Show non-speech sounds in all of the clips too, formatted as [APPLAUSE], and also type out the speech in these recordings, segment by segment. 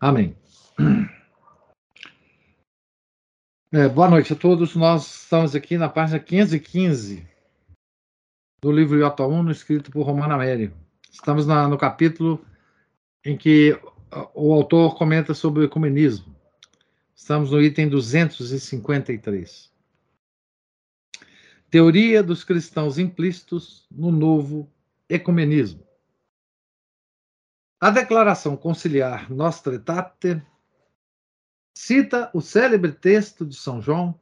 Amém. É, boa noite a todos. Nós estamos aqui na página 515 do livro Iota Uno, escrito por Romana Mério. Estamos na, no capítulo em que o autor comenta sobre o ecumenismo. Estamos no item 253. Teoria dos cristãos implícitos no novo ecumenismo. A declaração conciliar Nostra Aetate cita o célebre texto de São João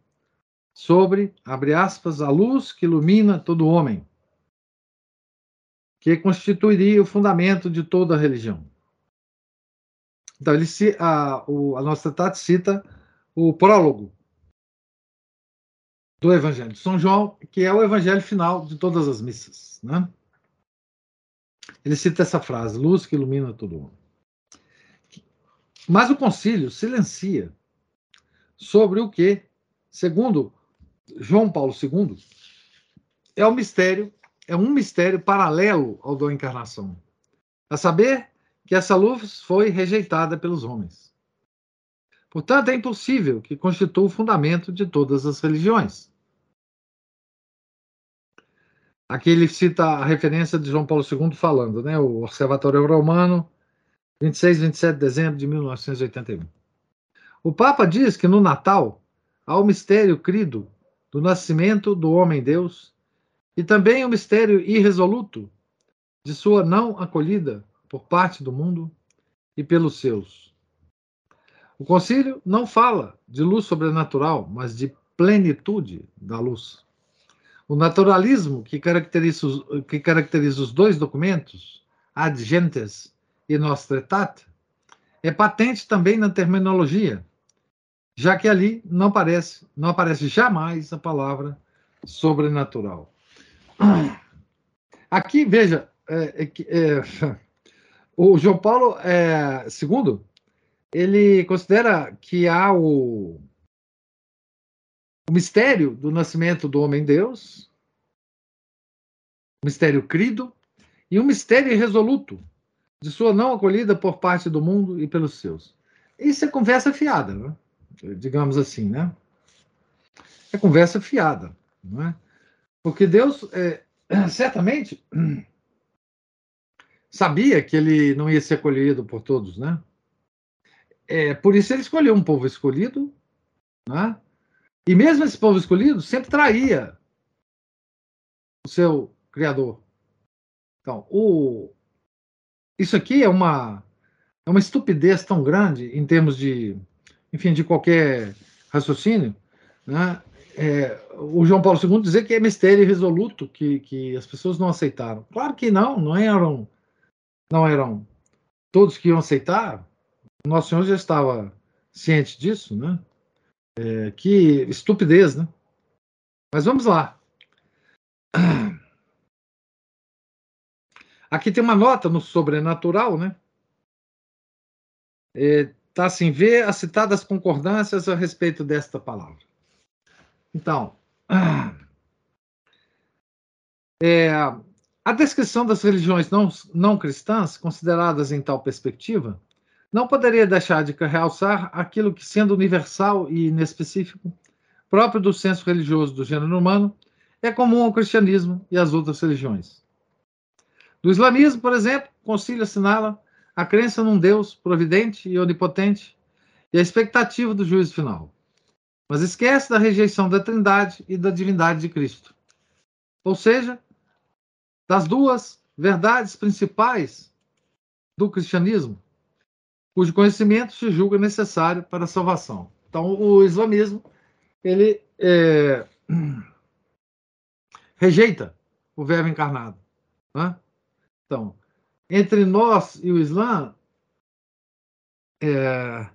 sobre, abre aspas, a luz que ilumina todo homem, que constituiria o fundamento de toda a religião. Então, ele, a, a Nostra Aetate cita o prólogo do Evangelho de São João, que é o evangelho final de todas as missas. Né? Ele cita essa frase: luz que ilumina todo mundo. Mas o concílio silencia sobre o que, segundo João Paulo II, é o mistério, é um mistério paralelo ao da encarnação. A saber que essa luz foi rejeitada pelos homens. Portanto, é impossível que constitua o fundamento de todas as religiões. Aqui ele cita a referência de João Paulo II falando, né? O Observatório Romano, 26 27 de dezembro de 1981. O Papa diz que no Natal há o mistério crido do nascimento do homem-deus e também o mistério irresoluto de sua não acolhida por parte do mundo e pelos seus. O concílio não fala de luz sobrenatural, mas de plenitude da luz. O naturalismo que caracteriza, os, que caracteriza os dois documentos, Ad Gentes e Nostra Aetate, é patente também na terminologia, já que ali não aparece, não aparece jamais a palavra sobrenatural. [CLEARS THROAT] Aqui, veja, é, é, é, [LAUGHS] o João Paulo é, II, ele considera que há o, o mistério do nascimento do homem-deus, mistério crido, e um mistério irresoluto de sua não acolhida por parte do mundo e pelos seus. Isso é conversa fiada, né? digamos assim, né? É conversa fiada, não é? Porque Deus é, [CLEARS THROAT] certamente [CLEARS THROAT] sabia que ele não ia ser acolhido por todos, né? É, por isso ele escolheu um povo escolhido, né? E mesmo esse povo escolhido sempre traía o seu Criador. Então, o, isso aqui é uma, é uma estupidez tão grande em termos de, enfim, de qualquer raciocínio, né? É, o João Paulo II dizer que é mistério irresoluto que, que as pessoas não aceitaram. Claro que não, não eram, não eram todos que iam aceitar. Nosso Senhor já estava ciente disso, né? É, que estupidez, né? Mas vamos lá. Aqui tem uma nota no sobrenatural, né? É, tá assim, vê as citadas concordâncias a respeito desta palavra. Então, é, a descrição das religiões não, não cristãs, consideradas em tal perspectiva, não poderia deixar de realçar aquilo que, sendo universal e inespecífico, próprio do senso religioso do gênero humano, é comum ao cristianismo e às outras religiões. Do islamismo, por exemplo, o concílio assinala a crença num Deus providente e onipotente e a expectativa do juízo final. Mas esquece da rejeição da trindade e da divindade de Cristo. Ou seja, das duas verdades principais do cristianismo, cujo conhecimento se julga necessário para a salvação. Então, o islamismo ele é, [CLEARS THROAT] rejeita o verbo encarnado. Né? Então, entre nós e o Islã, é,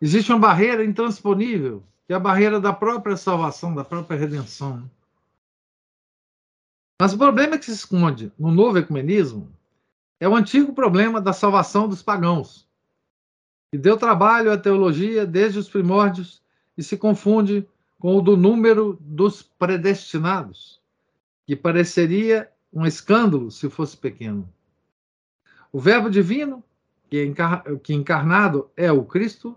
existe uma barreira intransponível, que é a barreira da própria salvação, da própria redenção. Mas o problema que se esconde no novo ecumenismo é o antigo problema da salvação dos pagãos, que deu trabalho à teologia desde os primórdios e se confunde com o do número dos predestinados, que pareceria um escândalo se fosse pequeno. O Verbo divino, encar que encarnado é o Cristo,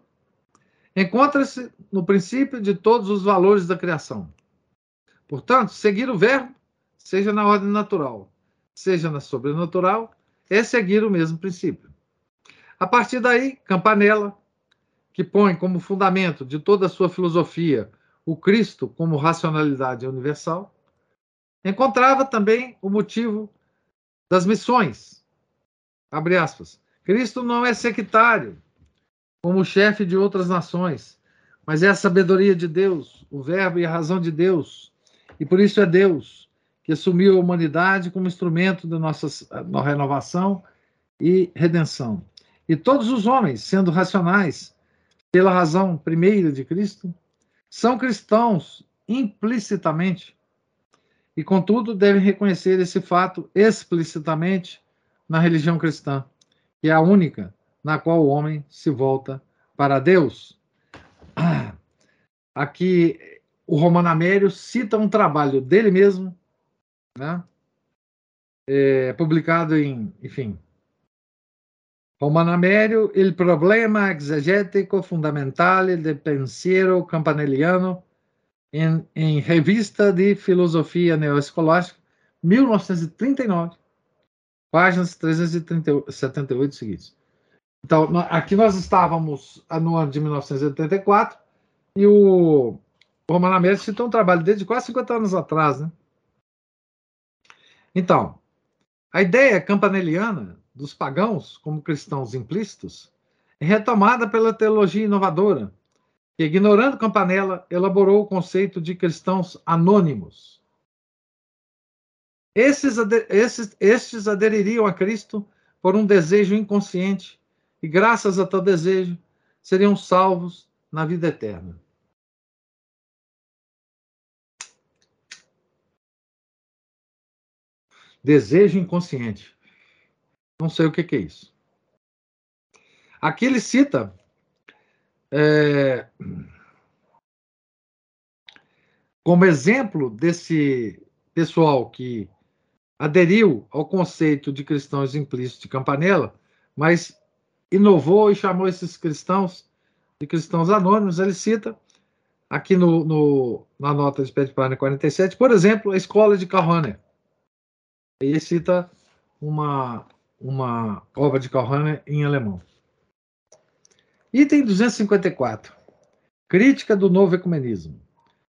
encontra-se no princípio de todos os valores da criação. Portanto, seguir o Verbo, seja na ordem natural, seja na sobrenatural, é seguir o mesmo princípio. A partir daí, Campanella, que põe como fundamento de toda a sua filosofia o Cristo como racionalidade universal, encontrava também o motivo das missões. Abre aspas. Cristo não é sectário, como chefe de outras nações, mas é a sabedoria de Deus, o Verbo e a razão de Deus. E por isso é Deus que assumiu a humanidade como instrumento da nossa renovação e redenção. E todos os homens, sendo racionais, pela razão primeira de Cristo, são cristãos implicitamente e, contudo, devem reconhecer esse fato explicitamente na religião cristã, que é a única na qual o homem se volta para Deus. [CLEARS THROAT] Aqui, o Romano Amério cita um trabalho dele mesmo, né? É, publicado em, enfim, Romano Amério, Il problema exegetico fondamentale del pensiero campanelliano em, em Revista de Filosofia Neoescolástica, 1939, páginas 378 seguintes. Então, aqui nós estávamos no ano de 1984 e o, Romano Américo citou um trabalho desde quase 50 anos atrás. Né? Então, a ideia campaneliana dos pagãos como cristãos implícitos é retomada pela teologia inovadora, que, ignorando Campanella, elaborou o conceito de cristãos anônimos. Esses, esses, estes adeririam a Cristo por um desejo inconsciente e, graças a tal desejo, seriam salvos na vida eterna. Desejo inconsciente. Não sei o que, que é isso. Aqui ele cita é, como exemplo desse pessoal que aderiu ao conceito de cristãos implícitos de Campanella, mas inovou e chamou esses cristãos de cristãos anônimos, ele cita aqui no, no na nota de Pet 47, por exemplo, a escola de Carroner. Ele cita uma, uma obra de Carroner em alemão. Item 254. Crítica do novo ecumenismo.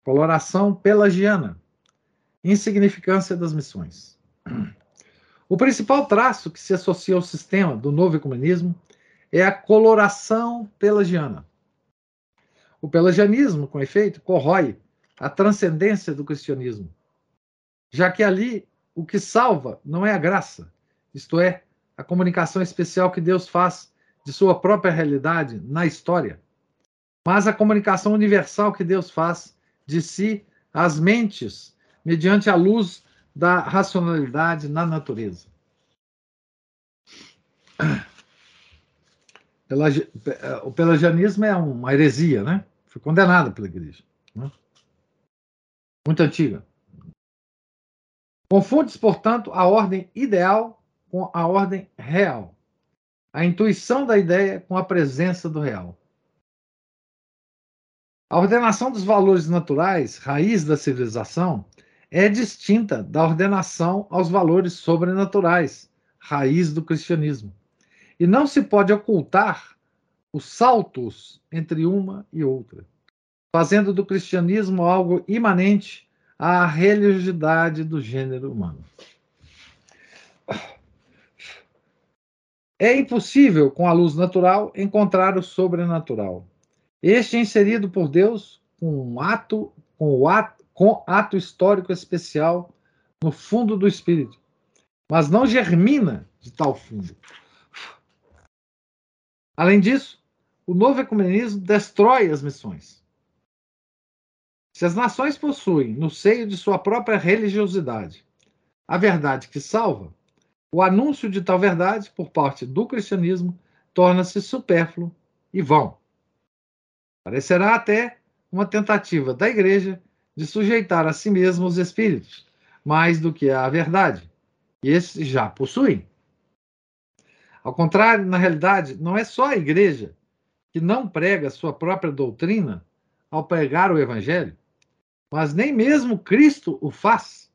Coloração pelagiana. Insignificância das missões. O principal traço que se associa ao sistema do novo ecumenismo é a coloração pelagiana. O pelagianismo, com efeito, corrói a transcendência do cristianismo, já que ali o que salva não é a graça, isto é, a comunicação especial que Deus faz de sua própria realidade na história, mas a comunicação universal que Deus faz de si às mentes mediante a luz da racionalidade na natureza. O pelagianismo é uma heresia, né? Foi condenado pela igreja. Né? Muito antiga. Confunde-se, portanto, a ordem ideal com a ordem real. A intuição da ideia com a presença do real. A ordenação dos valores naturais, raiz da civilização, é distinta da ordenação aos valores sobrenaturais, raiz do cristianismo. E não se pode ocultar os saltos entre uma e outra, fazendo do cristianismo algo imanente à religiosidade do gênero humano. É impossível, com a luz natural, encontrar o sobrenatural. Este é inserido por Deus com um ato, com o ato, com ato histórico especial no fundo do espírito, mas não germina de tal fundo. Além disso, o novo ecumenismo destrói as missões. Se as nações possuem, no seio de sua própria religiosidade, a verdade que salva, o anúncio de tal verdade por parte do cristianismo torna-se supérfluo e vão. Parecerá até uma tentativa da igreja de sujeitar a si mesma os espíritos, mais do que a verdade, e esses já possuem. Ao contrário, na realidade, não é só a igreja que não prega sua própria doutrina ao pregar o evangelho, mas nem mesmo Cristo o faz.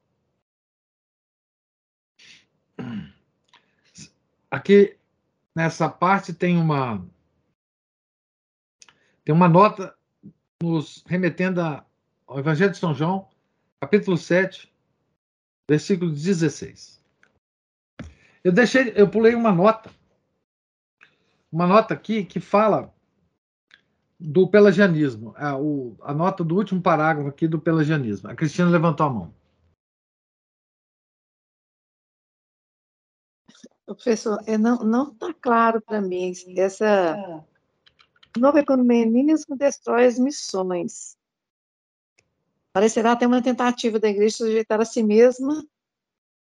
Aqui nessa parte tem uma tem uma nota nos remetendo ao Evangelho de São João, capítulo 7, versículo 16. Eu deixei, eu pulei uma nota. Uma nota aqui que fala do pelagianismo, a, o, a nota do último parágrafo aqui do pelagianismo. A Cristina levantou a mão. Professor, é, não está claro para mim essa o novo ecumenismo destrói as missões. Parecerá até uma tentativa da igreja de sujeitar a si mesma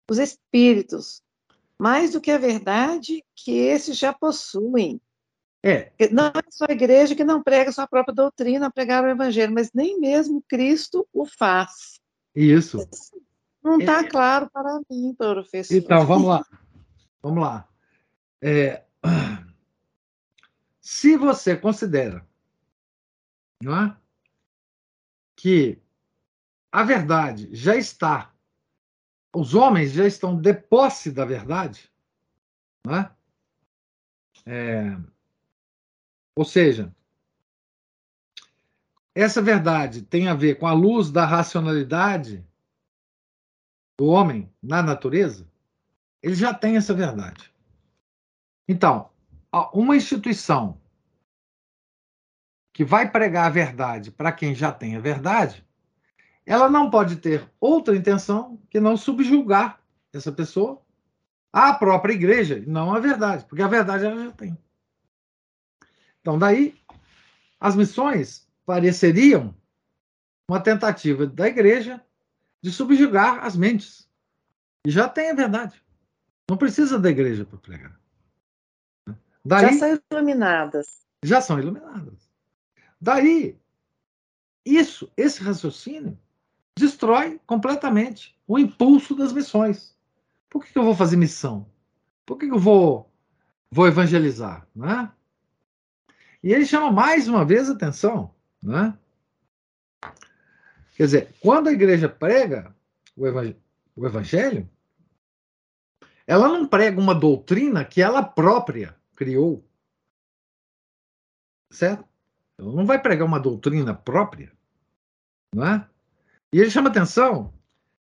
os espíritos, mais do que a verdade que esses já possuem. É. Não é só a igreja que não prega sua própria doutrina pregar o evangelho, mas nem mesmo Cristo o faz. Isso. Não está é. claro para mim, professor. Então, vamos lá. Vamos lá. É, [CLEARS THROAT] se você considera não é, que a verdade já está, os homens já estão de posse da verdade, não é? É, ou seja, essa verdade tem a ver com a luz da racionalidade do homem na natureza, ele já tem essa verdade. Então, uma instituição que vai pregar a verdade para quem já tem a verdade, ela não pode ter outra intenção que não subjugar essa pessoa à própria igreja, não à verdade, porque a verdade ela já tem. Então, daí, as missões pareceriam uma tentativa da igreja de subjugar as mentes. E já tem a verdade. Não precisa da igreja para pregar. Daí, já são iluminadas. Já são iluminadas. Daí, isso, esse raciocínio, destrói completamente o impulso das missões. Por que, que eu vou fazer missão? Por que, que eu vou, vou evangelizar? Né? E ele chama mais uma vez a atenção. Né? Quer dizer, quando a igreja prega o o evangelho, ela não prega uma doutrina que ela própria criou. Certo? Então, não vai pregar uma doutrina própria, não é? E ele chama atenção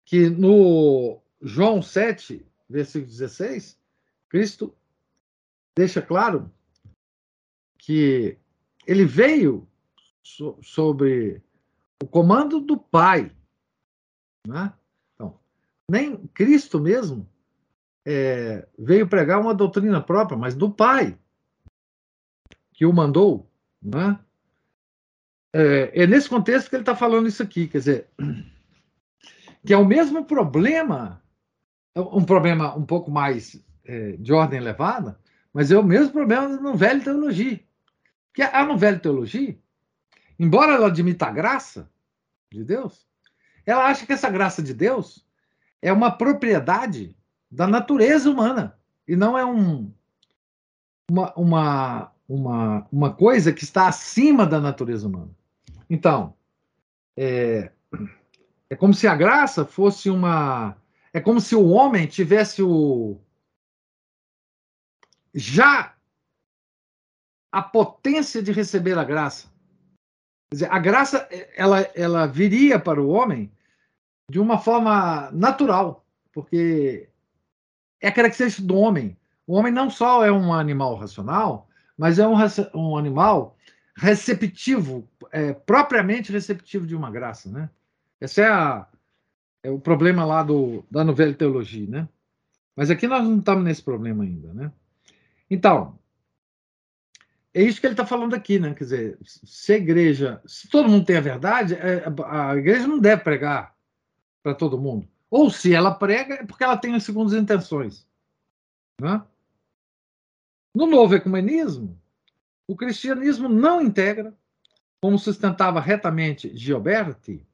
que no João 7, versículo 16, Cristo deixa claro que ele veio so sobre o comando do Pai. Né? Então, nem Cristo mesmo é, veio pregar uma doutrina própria, mas do Pai, que o mandou. Né? É, é nesse contexto que ele está falando isso aqui, quer dizer, que é o mesmo problema, é um problema um pouco mais é, de ordem elevada, mas é o mesmo problema no velho teologia. Que a no velho teologia, embora ela admita a graça de Deus, ela acha que essa graça de Deus é uma propriedade da natureza humana e não é um, uma, uma, uma, uma coisa que está acima da natureza humana. Então, é, é como se a graça fosse uma. É como se o homem tivesse o. Já a potência de receber a graça. Quer dizer, a graça ela, ela viria para o homem de uma forma natural, porque é característica do homem. O homem não só é um animal racional, mas é um, um animal receptivo, é, propriamente receptivo de uma graça, né? Esse é, a, é o problema lá do, da novela teologia, né? Mas aqui nós não estamos nesse problema ainda, né? Então, é isso que ele está falando aqui, né? Quer dizer, se a igreja, se todo mundo tem a verdade, é, a igreja não deve pregar para todo mundo. Ou se ela prega, é porque ela tem as segundas intenções. Né? No novo ecumenismo, o cristianismo não integra, como sustentava retamente Gioberti,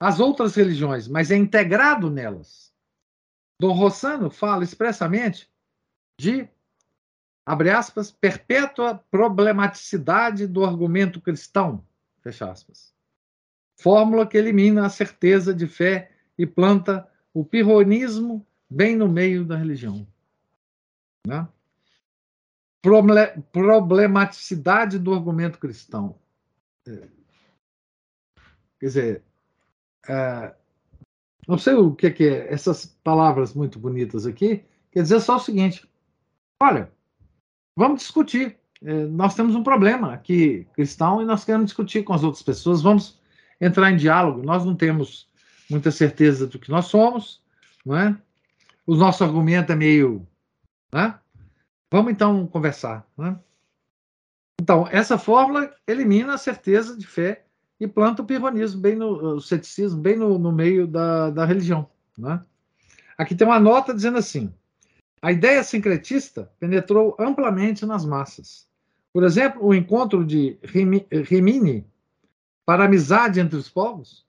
as outras religiões, mas é integrado nelas. Dom Rossano fala expressamente de abre aspas, perpétua problematicidade do argumento cristão, fecha aspas. Fórmula que elimina a certeza de fé e planta o pirronismo bem no meio da religião. Né? Problematicidade do argumento cristão. É. Quer dizer, é, não sei o que é essas palavras muito bonitas aqui, quer dizer só o seguinte: olha, Vamos discutir. É, nós temos um problema aqui cristão e nós queremos discutir com as outras pessoas. Vamos entrar em diálogo. Nós não temos muita certeza do que nós somos, não é? O nosso argumento é meio, né? Vamos então conversar, né? Então, essa fórmula elimina a certeza de fé e planta o pirronismo, bem no, o ceticismo, bem no, no meio da, da religião. Né? Aqui tem uma nota dizendo assim: a ideia sincretista penetrou amplamente nas massas. Por exemplo, o encontro de Rimini para a amizade entre os povos,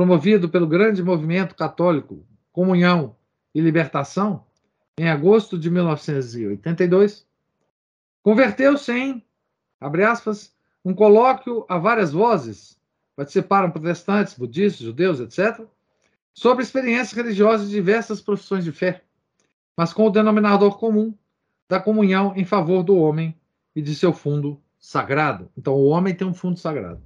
promovido pelo grande movimento católico Comunhão e Libertação, em agosto de 1982, converteu-se em, abre aspas, um colóquio a várias vozes, participaram protestantes, budistas, judeus, etc., sobre experiências religiosas de diversas profissões de fé mas com o denominador comum da comunhão em favor do homem e de seu fundo sagrado. Então, o homem tem um fundo sagrado.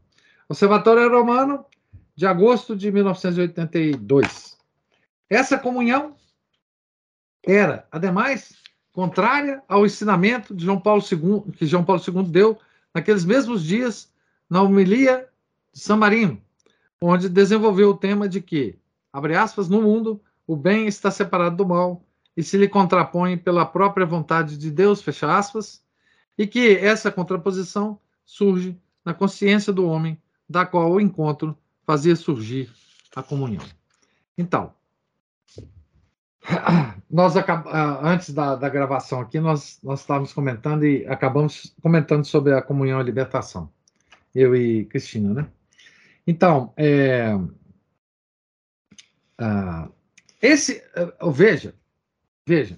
Observatório Romano, de agosto de 1982. Essa comunhão era, ademais, contrária ao ensinamento de João Paulo II, que João Paulo II deu naqueles mesmos dias na homilia de San Marino, onde desenvolveu o tema de que, abre aspas, no mundo o bem está separado do mal e se lhe contrapõe pela própria vontade de Deus, fecha aspas, e que essa contraposição surge na consciência do homem, da qual o encontro fazia surgir a comunhão. Então, [CLEARS THROAT] nós ah, antes da, da, gravação aqui, nós, nós estávamos comentando e acabamos comentando sobre a comunhão e libertação, eu e Cristina, né? Então, é, uh, esse, uh, veja, Veja,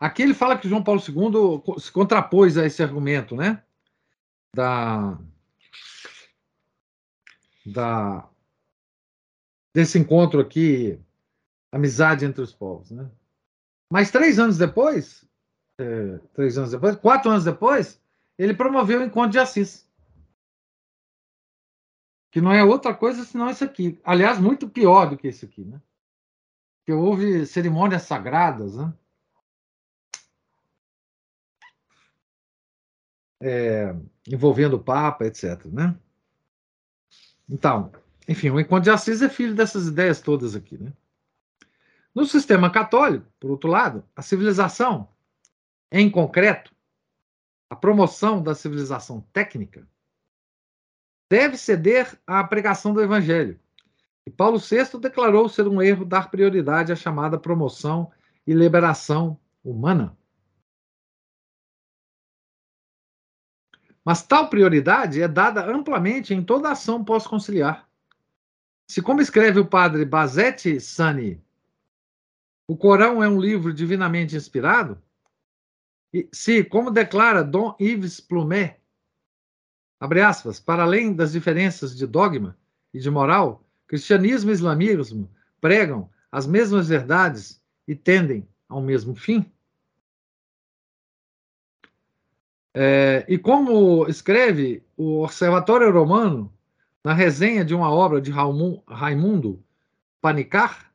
aqui ele fala que João Paulo II se contrapôs a esse argumento, né? Da, da desse encontro aqui, amizade entre os povos, né? Mas três anos depois, é, três anos depois, quatro anos depois, ele promoveu o encontro de Assis, que não é outra coisa senão isso aqui. Aliás, muito pior do que isso aqui, né? Que houve cerimônias sagradas, né? é, envolvendo o Papa, etc. Né? Então, enfim, o encontro de Assis é filho dessas ideias todas aqui. Né? No sistema católico, por outro lado, a civilização, em concreto, a promoção da civilização técnica, deve ceder à pregação do Evangelho. E Paulo VI declarou ser um erro dar prioridade à chamada promoção e liberação humana. Mas tal prioridade é dada amplamente em toda ação pós-conciliar. Se, como escreve o padre Basetti Sani, o Corão é um livro divinamente inspirado, e se, como declara Dom Yves Plumet, abre aspas, para além das diferenças de dogma e de moral, cristianismo e islamismo pregam as mesmas verdades e tendem ao mesmo fim, É, e como escreve o Observatório Romano, na resenha de uma obra de Raimundo Panicar,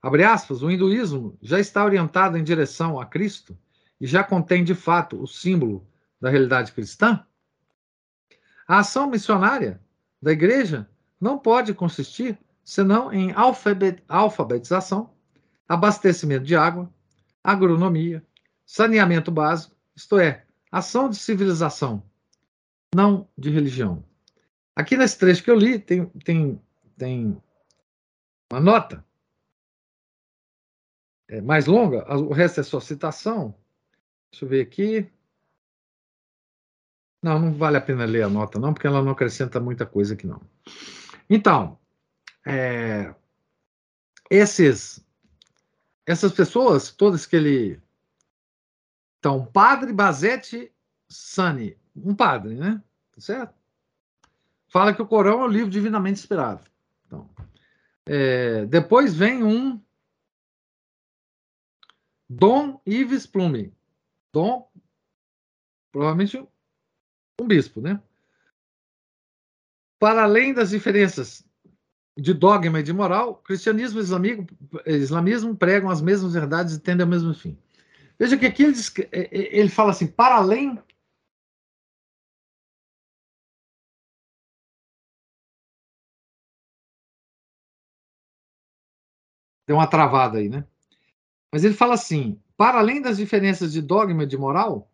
abre aspas, o hinduísmo já está orientado em direção a Cristo e já contém de fato o símbolo da realidade cristã? A ação missionária da igreja não pode consistir senão em alfabetização, abastecimento de água, agronomia, saneamento básico, isto é, ação de civilização não de religião. Aqui nesse trecho que eu li, tem, tem, tem uma nota é, mais longa, o resto é só citação. Deixa eu ver aqui. Não, não vale a pena ler a nota, não, porque ela não acrescenta muita coisa aqui, não. Então, é, esses, essas pessoas, todas que ele. Então, Padre Bazete Sani, um padre, né? Tá certo? Fala que o Corão é um livro divinamente inspirado. Então, é, depois vem um Dom Ives Plume. Dom, provavelmente um bispo, né? Para além das diferenças de dogma e de moral, cristianismo e islamismo pregam as mesmas verdades e tendem ao mesmo fim. Veja que aqui ele, diz, é, é, ele fala assim, para além Deu uma travada aí, né? Mas ele fala assim: para além das diferenças de dogma e de moral,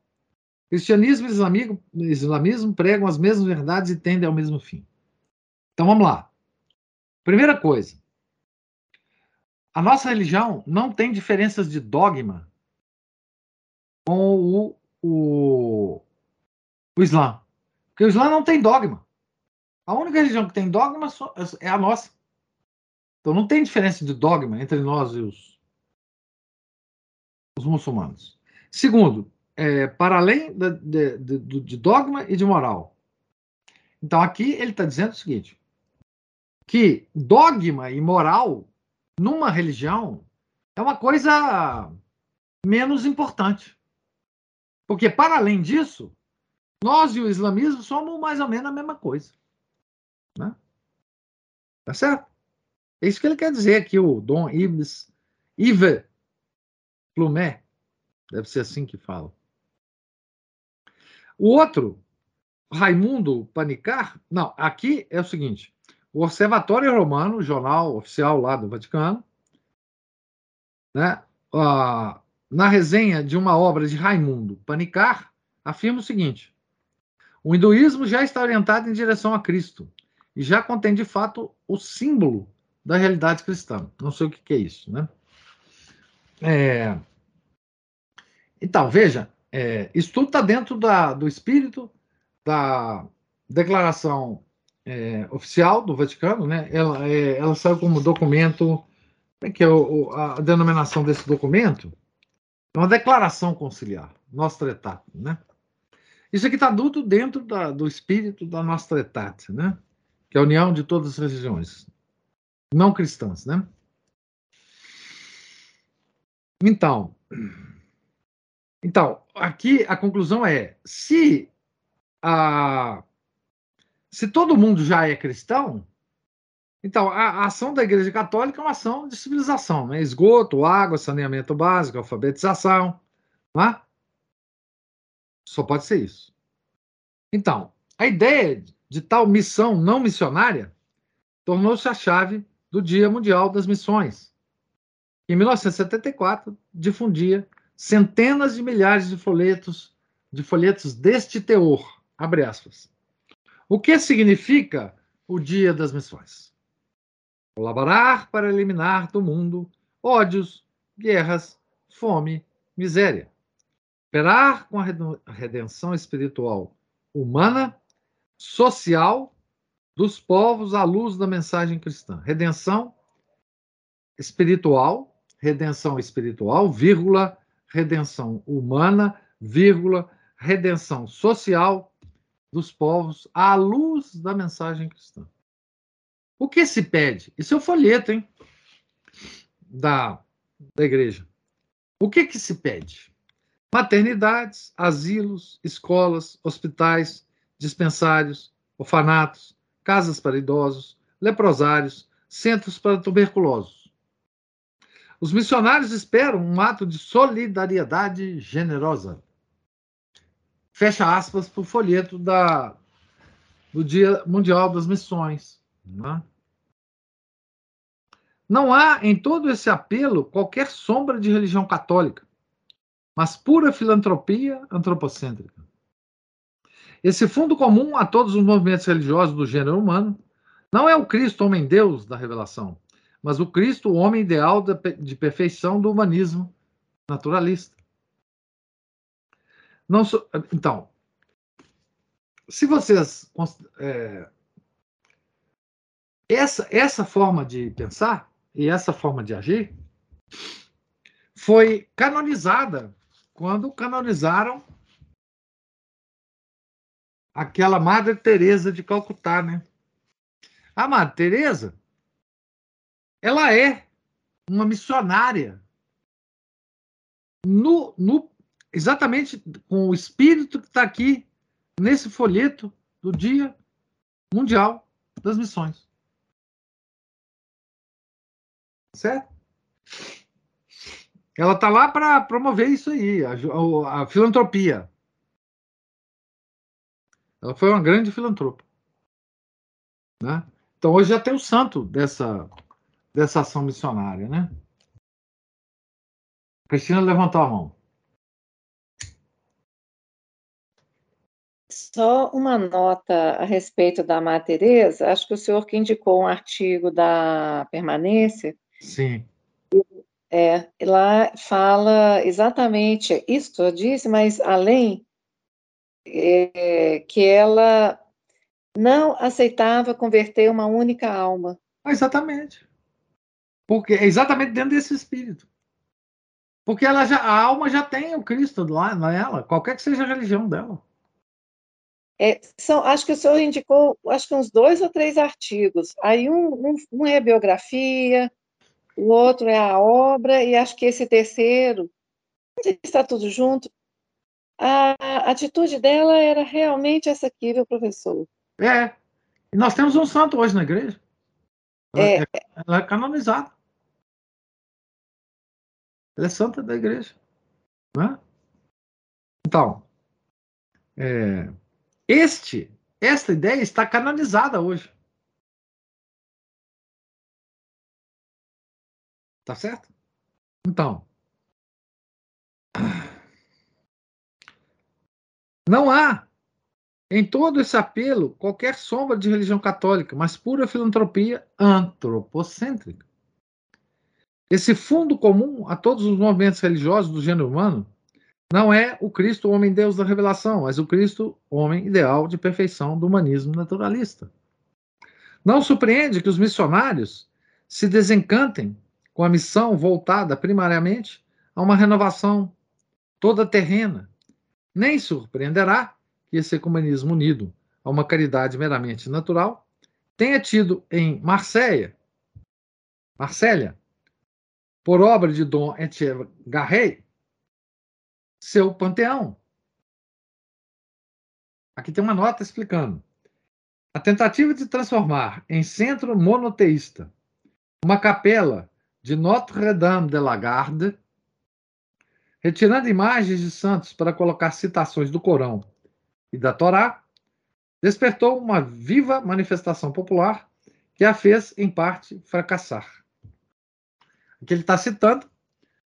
cristianismo e islamismo pregam as mesmas verdades e tendem ao mesmo fim. Então vamos lá. Primeira coisa, a nossa religião não tem diferenças de dogma com o, o, o Islã. Porque o Islã não tem dogma. A única religião que tem dogma é a nossa. Então não tem diferença de dogma entre nós e os, os muçulmanos. Segundo, é, para além de, de, de, de dogma e de moral. Então aqui ele está dizendo o seguinte: que dogma e moral numa religião é uma coisa menos importante. Porque, para além disso, nós e o islamismo somos mais ou menos a mesma coisa. Né? Tá certo? É isso que ele quer dizer aqui, o Dom Ives, Ive Plumet. Deve ser assim que fala. O outro, Raimundo Panicar, não, aqui é o seguinte: o Observatório Romano, jornal oficial lá do Vaticano, né, uh, na resenha de uma obra de Raimundo Panicar, afirma o seguinte: o hinduísmo já está orientado em direção a Cristo e já contém de fato o símbolo da realidade cristã. Não sei o que, que é isso, né? É... Então, veja, é, isso tudo está dentro da, do espírito da declaração é, oficial do Vaticano, né? Ela, é, ela saiu como documento, como é que é o, a denominação desse documento? É uma declaração conciliar, Nostra Aetate, né? Isso aqui está tudo dentro da, do espírito da Nostra Aetate, né? Que é a união de todas as religiões não cristãs, né? Então, então aqui a conclusão é: se a se todo mundo já é cristão, então a, a ação da Igreja Católica é uma ação de civilização, né? Esgoto, água, saneamento básico, alfabetização, né? Só pode ser isso. Então, a ideia de tal missão não missionária tornou-se a chave do Dia Mundial das Missões. Em 1974, difundia centenas de milhares de folhetos, de folhetos deste teor, abre aspas. O que significa o Dia das Missões? Colaborar para eliminar do mundo ódios, guerras, fome, miséria. Esperar com a redenção espiritual humana, social dos povos à luz da mensagem cristã. Redenção espiritual, redenção espiritual, vírgula, redenção humana, vírgula, redenção social dos povos à luz da mensagem cristã. O que se pede? Isso é o folheto, hein? Da, da igreja. O que, que se pede? Maternidades, asilos, escolas, hospitais, dispensários, orfanatos, casas para idosos, leprosários, centros para tuberculosos. Os missionários esperam um ato de solidariedade generosa fecha aspas, para o folheto da, do Dia Mundial das Missões. Né? Não há em todo esse apelo qualquer sombra de religião católica, mas pura filantropia antropocêntrica. Esse fundo comum a todos os movimentos religiosos do gênero humano não é o Cristo, homem-deus da revelação, mas o Cristo, o homem ideal de perfeição do humanismo naturalista. Então, se vocês. É... essa, essa forma de pensar e essa forma de agir foi canonizada quando canonizaram aquela Madre Teresa de Calcutá, né? A Madre Teresa, ela é uma missionária no, no exatamente com o espírito que está aqui nesse folheto do Dia Mundial das Missões. Certo? Ela está lá para promover isso aí, a, a, a, filantropia. Ela foi uma grande filantropa. Né? Então hoje já tem o santo dessa, dessa ação missionária, né? Cristina levantou a mão. Só uma nota a respeito da Má Teresa, acho que o senhor que indicou um artigo da permanência. Sim. É, lá fala exatamente isso que eu disse, mas além é, que ela não aceitava converter uma única alma. Ah, exatamente. Porque é exatamente dentro desse espírito. Porque ela já, a alma já tem o Cristo lá nela, qualquer que seja a religião dela. É, são, acho que o senhor indicou, acho que uns dois ou três artigos. Aí um, um, um é biografia, o outro é a obra, e acho que esse terceiro, está tudo junto. A, atitude dela era realmente essa aqui, viu, professor? É. E nós temos um santo hoje na igreja. Ela é, é, ela é canonizada. Ela é santa da igreja. Né? Então, é, este, esta ideia está canonizada hoje. Tá certo? Então, não há em todo esse apelo qualquer sombra de religião católica, mas pura filantropia antropocêntrica. Esse fundo comum a todos os movimentos religiosos do gênero humano não é o Cristo, homem-deus da revelação, mas o Cristo, homem ideal de perfeição do humanismo naturalista. Não surpreende que os missionários se desencantem com a missão voltada primariamente a uma renovação toda terrena. Nem surpreenderá que esse ecumenismo unido a uma caridade meramente natural tenha tido em Marseille, Marsella, por obra de Dom Etienne Garret, seu panteão. Aqui tem uma nota explicando. A tentativa de transformar em centro monoteísta uma capela de Notre-Dame de la Garde, retirando imagens de santos para colocar citações do Corão e da Torá, despertou uma viva manifestação popular que a fez, em parte, fracassar. Aqui ele está citando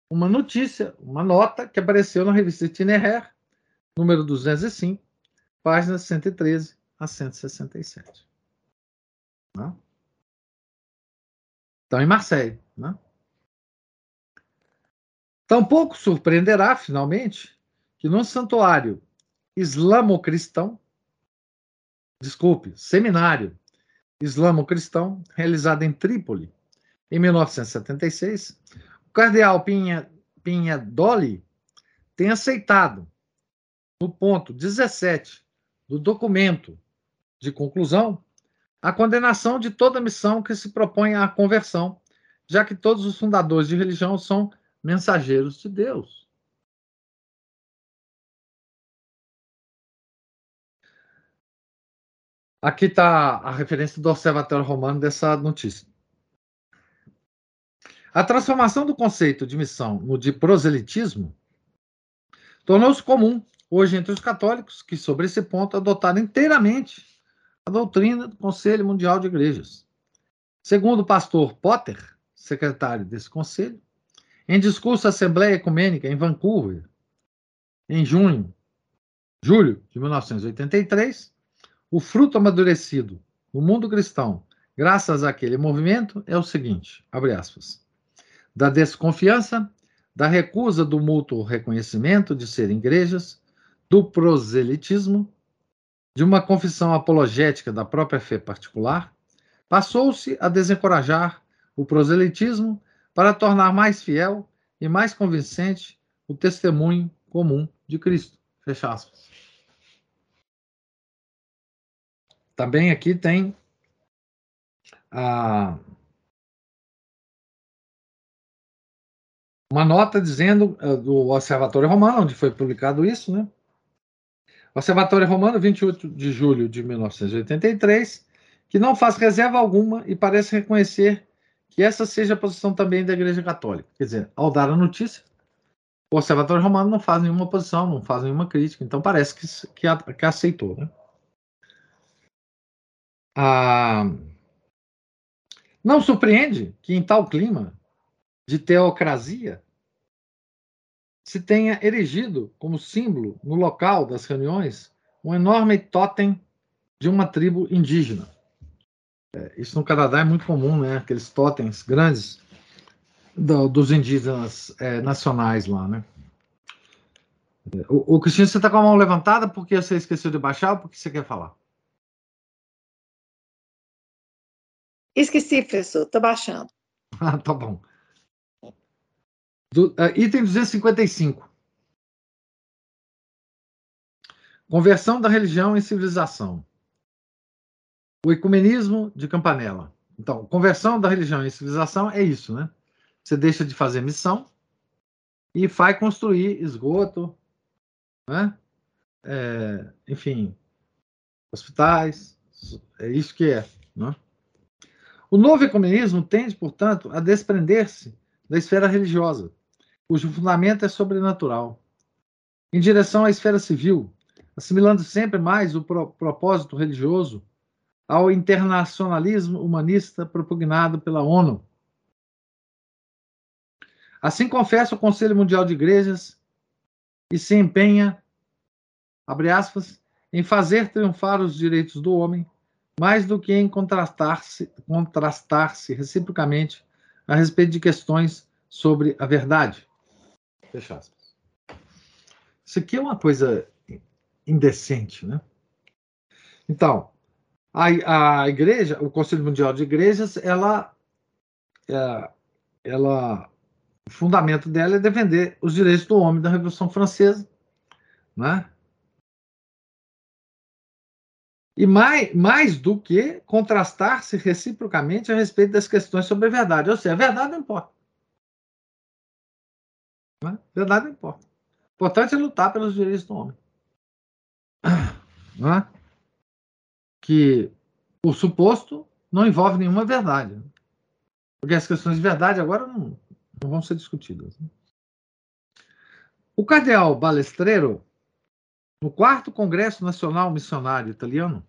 uma notícia, uma nota que apareceu na revista Itinéraire, número 205, páginas 113 a 167. Né? Então, em Marseille. Né? Tampouco surpreenderá, finalmente, que no santuário islamo-cristão, desculpe, seminário islamo-cristão, realizado em Trípoli, em 1976, cardeal Pinha, Pinha Dolly tem aceitado, no ponto 17 do documento de conclusão, a condenação de toda missão que se propõe à conversão, já que todos os fundadores de religião são mensageiros de Deus. Aqui está a referência do Observatório Romano dessa notícia. A transformação do conceito de missão no de proselitismo tornou-se comum hoje entre os católicos que, sobre esse ponto, adotaram inteiramente a doutrina do Conselho Mundial de Igrejas. Segundo o pastor Potter, secretário desse conselho, em discurso à Assembleia Ecumênica em Vancouver, em junho julho de 1983, o fruto amadurecido no mundo cristão, graças àquele movimento, é o seguinte: abre aspas. Da desconfiança, da recusa do mútuo reconhecimento de serem igrejas, do proselitismo, de uma confissão apologética da própria fé particular, passou-se a desencorajar o proselitismo para tornar mais fiel e mais convincente o testemunho comum de Cristo. Fecha aspas. Também aqui tem a, uma nota dizendo uh, do Observatório Romano, onde foi publicado isso, né? Observatório Romano, 28 de julho de 1983, que não faz reserva alguma e parece reconhecer que essa seja a posição também da Igreja Católica. Quer dizer, ao dar a notícia, o Observatório Romano não faz nenhuma posição, não faz nenhuma crítica, então parece que, que, que aceitou. Né? Ah, não surpreende que, em tal clima de teocrasia, se tenha erigido como símbolo no local das reuniões um enorme totem de uma tribo indígena. É, isso no Canadá é muito comum, né? Aqueles totens grandes do, dos indígenas é, nacionais lá, né? O, o Cristiano, você está com a mão levantada porque você esqueceu de baixar ou porque você quer falar? Esqueci, professor, estou baixando. [LAUGHS] Ah, tá bom. Do, uh, item 255. Conversão da religião em civilização. O ecumenismo de Campanella. Então, conversão da religião em civilização é isso, né? Você deixa de fazer missão e vai construir esgoto, né? É, enfim, hospitais, é isso que é. Né? O novo ecumenismo tende, portanto, a desprender-se da esfera religiosa, cujo fundamento é sobrenatural, em direção à esfera civil, assimilando sempre mais o pro propósito religioso ao internacionalismo humanista propugnado pela ONU. Assim confessa o Conselho Mundial de Igrejas e se empenha abre aspas, em fazer triunfar os direitos do homem, mais do que em contrastar-se contrastar reciprocamente a respeito de questões sobre a verdade. Fecha aspas. Isso aqui é uma coisa indecente, né? Então, a, a igreja, o Conselho Mundial de Igrejas, ela, é, ela, o fundamento dela é defender os direitos do homem da Revolução Francesa, né? e mais, mais do que contrastar-se reciprocamente a respeito das questões sobre a verdade. Ou seja, a verdade não importa. É? A verdade não importa. O importante é lutar pelos direitos do homem. [CLEARS THROAT] Não é? Que o suposto não envolve nenhuma verdade. Porque as questões de verdade agora não, não vão ser discutidas. O cardeal Balestreiro no quarto Congresso Nacional Missionário Italiano,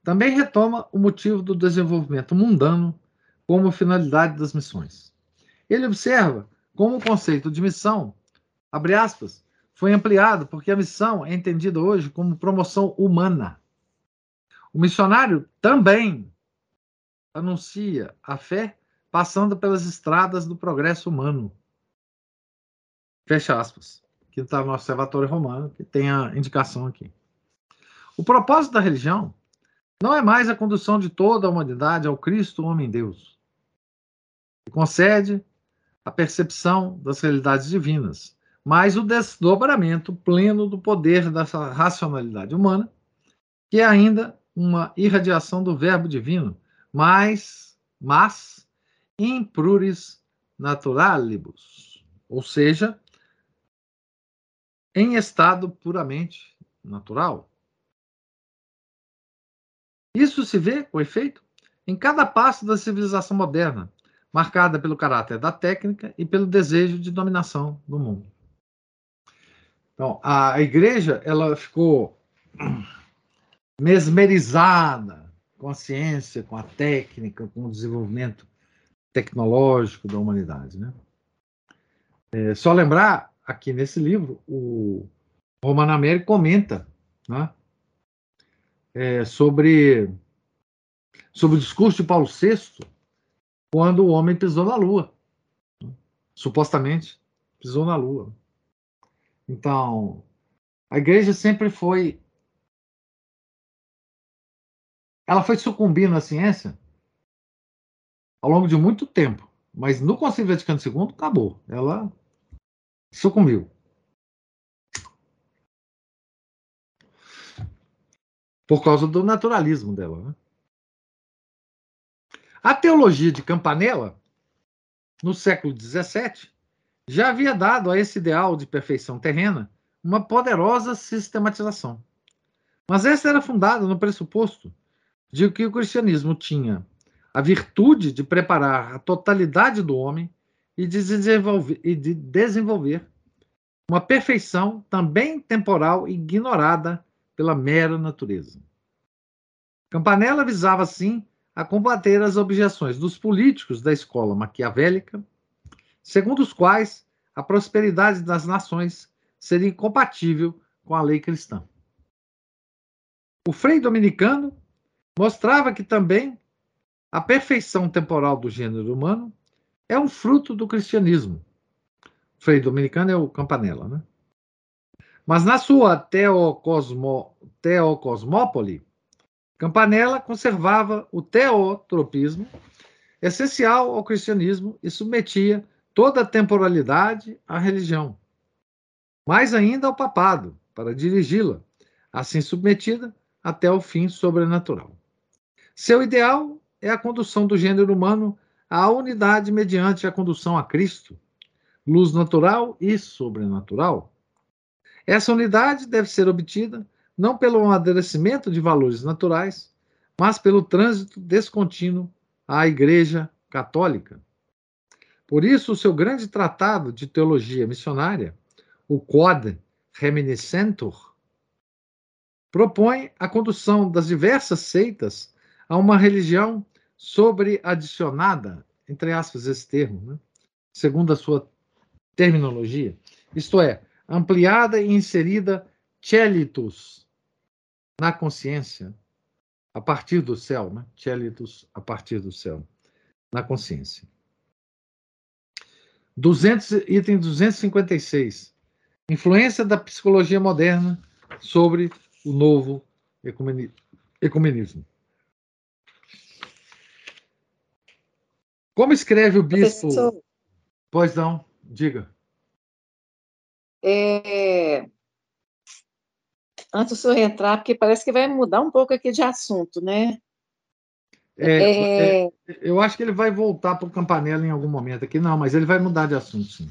também retoma o motivo do desenvolvimento mundano como finalidade das missões. Ele observa como o conceito de missão, abre aspas, foi ampliado porque a missão é entendida hoje como promoção humana. O missionário também anuncia a fé passando pelas estradas do progresso humano. Fecha aspas que está no Observatório Romano, que tem a indicação aqui. O propósito da religião não é mais a condução de toda a humanidade ao Cristo, homem-Deus, que concede a percepção das realidades divinas, mas o desdobramento pleno do poder dessa racionalidade humana, que ainda uma irradiação do Verbo divino, mas, mas in pluris naturalibus, ou seja, em estado puramente natural. Isso se vê, com efeito, em cada passo da civilização moderna, marcada pelo caráter da técnica e pelo desejo de dominação do mundo. Então, a igreja ela ficou mesmerizada com a ciência, com a técnica, com o desenvolvimento tecnológico da humanidade. Né? É, só lembrar aqui nesse livro, o Romano Américo comenta né? é, sobre, sobre o discurso de Paulo VI quando o homem pisou na Lua. Né? Supostamente pisou na Lua. Então, a igreja sempre foi. Ela foi sucumbindo à ciência ao longo de muito tempo. Mas no Concílio Vaticano II, acabou. Ela sucumbiu. Por causa do naturalismo dela. Né? A teologia de Campanella, no século XVII, já havia dado a esse ideal de perfeição terrena uma poderosa sistematização. Mas essa era fundada no pressuposto de que o cristianismo tinha a virtude de preparar a totalidade do homem e de desenvolver, e de desenvolver uma perfeição também temporal ignorada pela mera natureza. Campanella visava, assim, a combater as objeções dos políticos da escola maquiavélica, segundo os quais a prosperidade das nações seria incompatível com a lei cristã. O frei dominicano mostrava que também a perfeição temporal do gênero humano é um fruto do cristianismo. Frei dominicano é o Campanella, né? Mas na sua teocosmo, teocosmópole, Campanella conservava o teotropismo, essencial ao cristianismo, e submetia toda a temporalidade à religião. Mais ainda ao papado, para dirigi-la, assim submetida até o fim sobrenatural. Seu ideal é a condução do gênero humano à unidade mediante a condução a Cristo, luz natural e sobrenatural. Essa unidade deve ser obtida não pelo amadurecimento de valores naturais, mas pelo trânsito descontínuo à Igreja Católica. Por isso, o seu grande tratado de teologia missionária, o Quod Reminiscentur, propõe a condução das diversas seitas a uma religião sobreadicionada, entre aspas, esse termo, né? segundo a sua terminologia, isto é, ampliada e inserida celitus, na consciência, a partir do céu, né? Chelitus, a partir do céu, na consciência. 200, item 256. Influência da psicologia moderna sobre o novo ecumenismo. Como escreve o bispo? Professor, pois não, diga. É, antes do senhor entrar, porque parece que vai mudar um pouco aqui de assunto, né? É, é... É, eu acho que ele vai voltar para o Campanella em algum momento aqui, não, mas ele vai mudar de assunto, sim.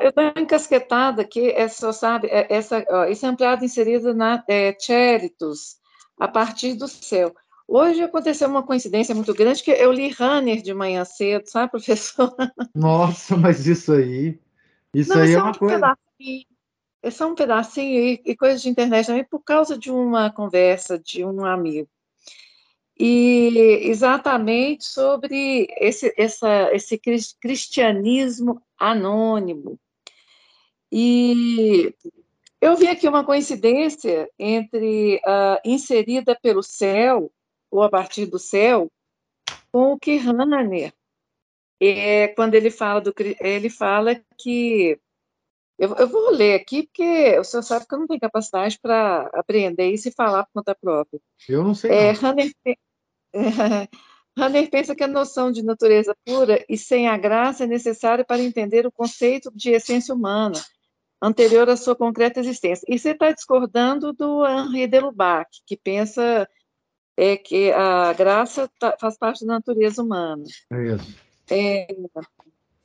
Eu estou encasquetada aqui, essa, sabe, é, essa, ó, isso é ampliado inserido na é, Chéritos, a partir do céu. Hoje aconteceu uma coincidência muito grande, que eu li Runner de manhã cedo, sabe, professor? [LAUGHS] Nossa, mas isso aí, isso não, aí é uma coisa... É só um pedacinho e, e coisas de internet também por causa de uma conversa de um amigo. E exatamente sobre esse, essa, esse cristianismo anônimo. E eu vi aqui uma coincidência entre uh, inserida pelo céu, ou a partir do céu, com o que Hanner, é, quando ele fala, do, ele fala que eu, eu, vou ler aqui, porque o senhor sabe que eu não tenho capacidade para apreender isso e falar por conta própria. Eu não sei. É, não. Hanner, [LAUGHS] Hanner pensa que a noção de natureza pura e sem a graça é necessária para entender o conceito de essência humana, anterior à sua concreta existência. E você está discordando do Henri de Lubac, que pensa é, que a graça tá, faz parte da natureza humana. É isso. É,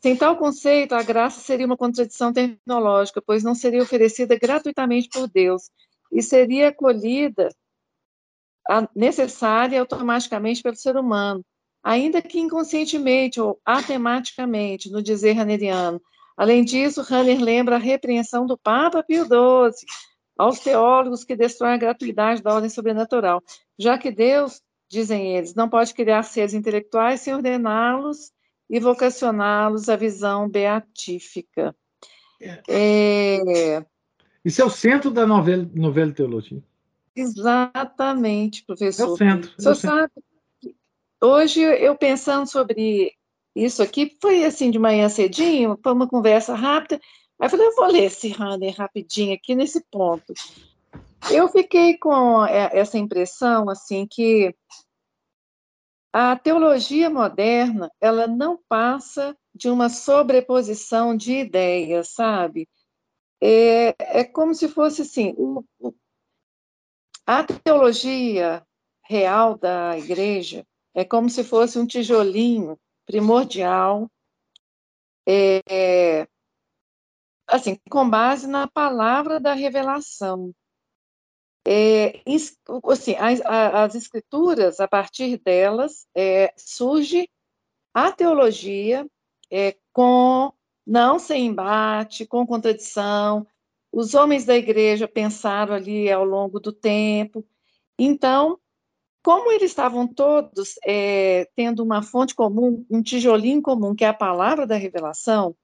sem tal conceito, a graça seria uma contradição tecnológica, pois não seria oferecida gratuitamente por Deus e seria acolhida necessária automaticamente pelo ser humano, ainda que inconscientemente ou atematicamente, no dizer raneriano. Além disso, Hanner lembra a repreensão do Papa Pio XII aos teólogos que destroem a gratuidade da ordem sobrenatural, já que Deus, dizem eles, não pode criar seres intelectuais sem ordená-los e vocacioná-los à visão beatífica. É. É... Isso é o centro da novela, novela teologia. Exatamente, professor. É o centro. O senhor sabe, hoje eu pensando sobre isso aqui, foi assim de manhã cedinho, foi uma conversa rápida, aí eu falei, eu vou ler esse Hanner rapidinho aqui nesse ponto. Eu fiquei com essa impressão, assim, que a teologia moderna, ela não passa de uma sobreposição de ideias, sabe? É, é como se fosse assim, o, o, a teologia real da igreja é como se fosse um tijolinho primordial, é, assim, com base na palavra da revelação. É, assim, as, as, escrituras, a partir delas, é, surge a teologia é, com não sem embate, com contradição. Os homens da igreja pensaram ali ao longo do tempo. Então, como eles estavam todos é, tendo uma fonte comum, um tijolinho comum, que é a palavra da revelação,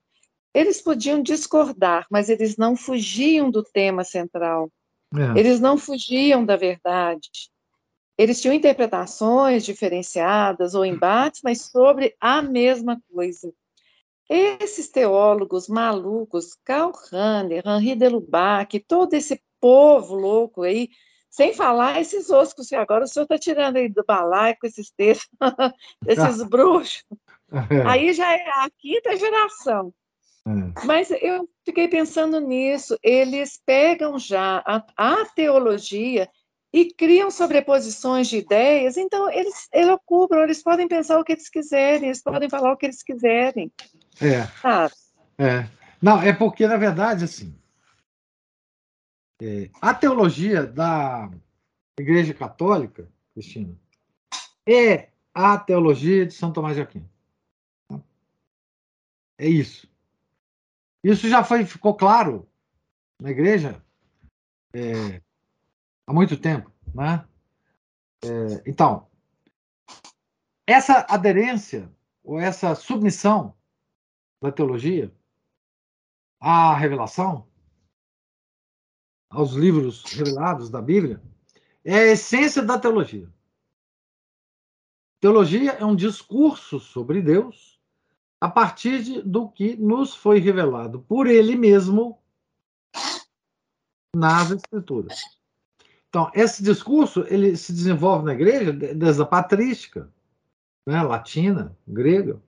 eles podiam discordar, mas eles não fugiam do tema central. É. Eles não fugiam da verdade. Eles tinham interpretações diferenciadas ou embates, mas sobre a mesma coisa. Esses teólogos malucos, Karl Rahner, Henri de Lubac, todo esse povo louco aí, sem falar esses oscos que agora o senhor está tirando aí do balaio com esses [LAUGHS] textos, esses [LAUGHS] bruxos. É. Aí já é a quinta geração. É. Mas eu fiquei pensando nisso. Eles pegam já a, a teologia e criam sobreposições de ideias, então eles elocubram, eles podem pensar o que eles quiserem, eles podem falar o que eles quiserem. É. Ah. É. Não, é porque, na verdade, assim, é, a teologia da Igreja Católica, Cristina, é a teologia de São Tomás de Aquino. É isso. Isso já foi, ficou claro na igreja é, há muito tempo. Né? É, então, essa aderência ou essa submissão da teologia à revelação, aos livros revelados da Bíblia, é a essência da teologia. Teologia é um discurso sobre Deus a partir de, do que nos foi revelado por Ele mesmo nas Escrituras. Então, esse discurso ele se desenvolve na igreja desde a patrística, né, latina, grega.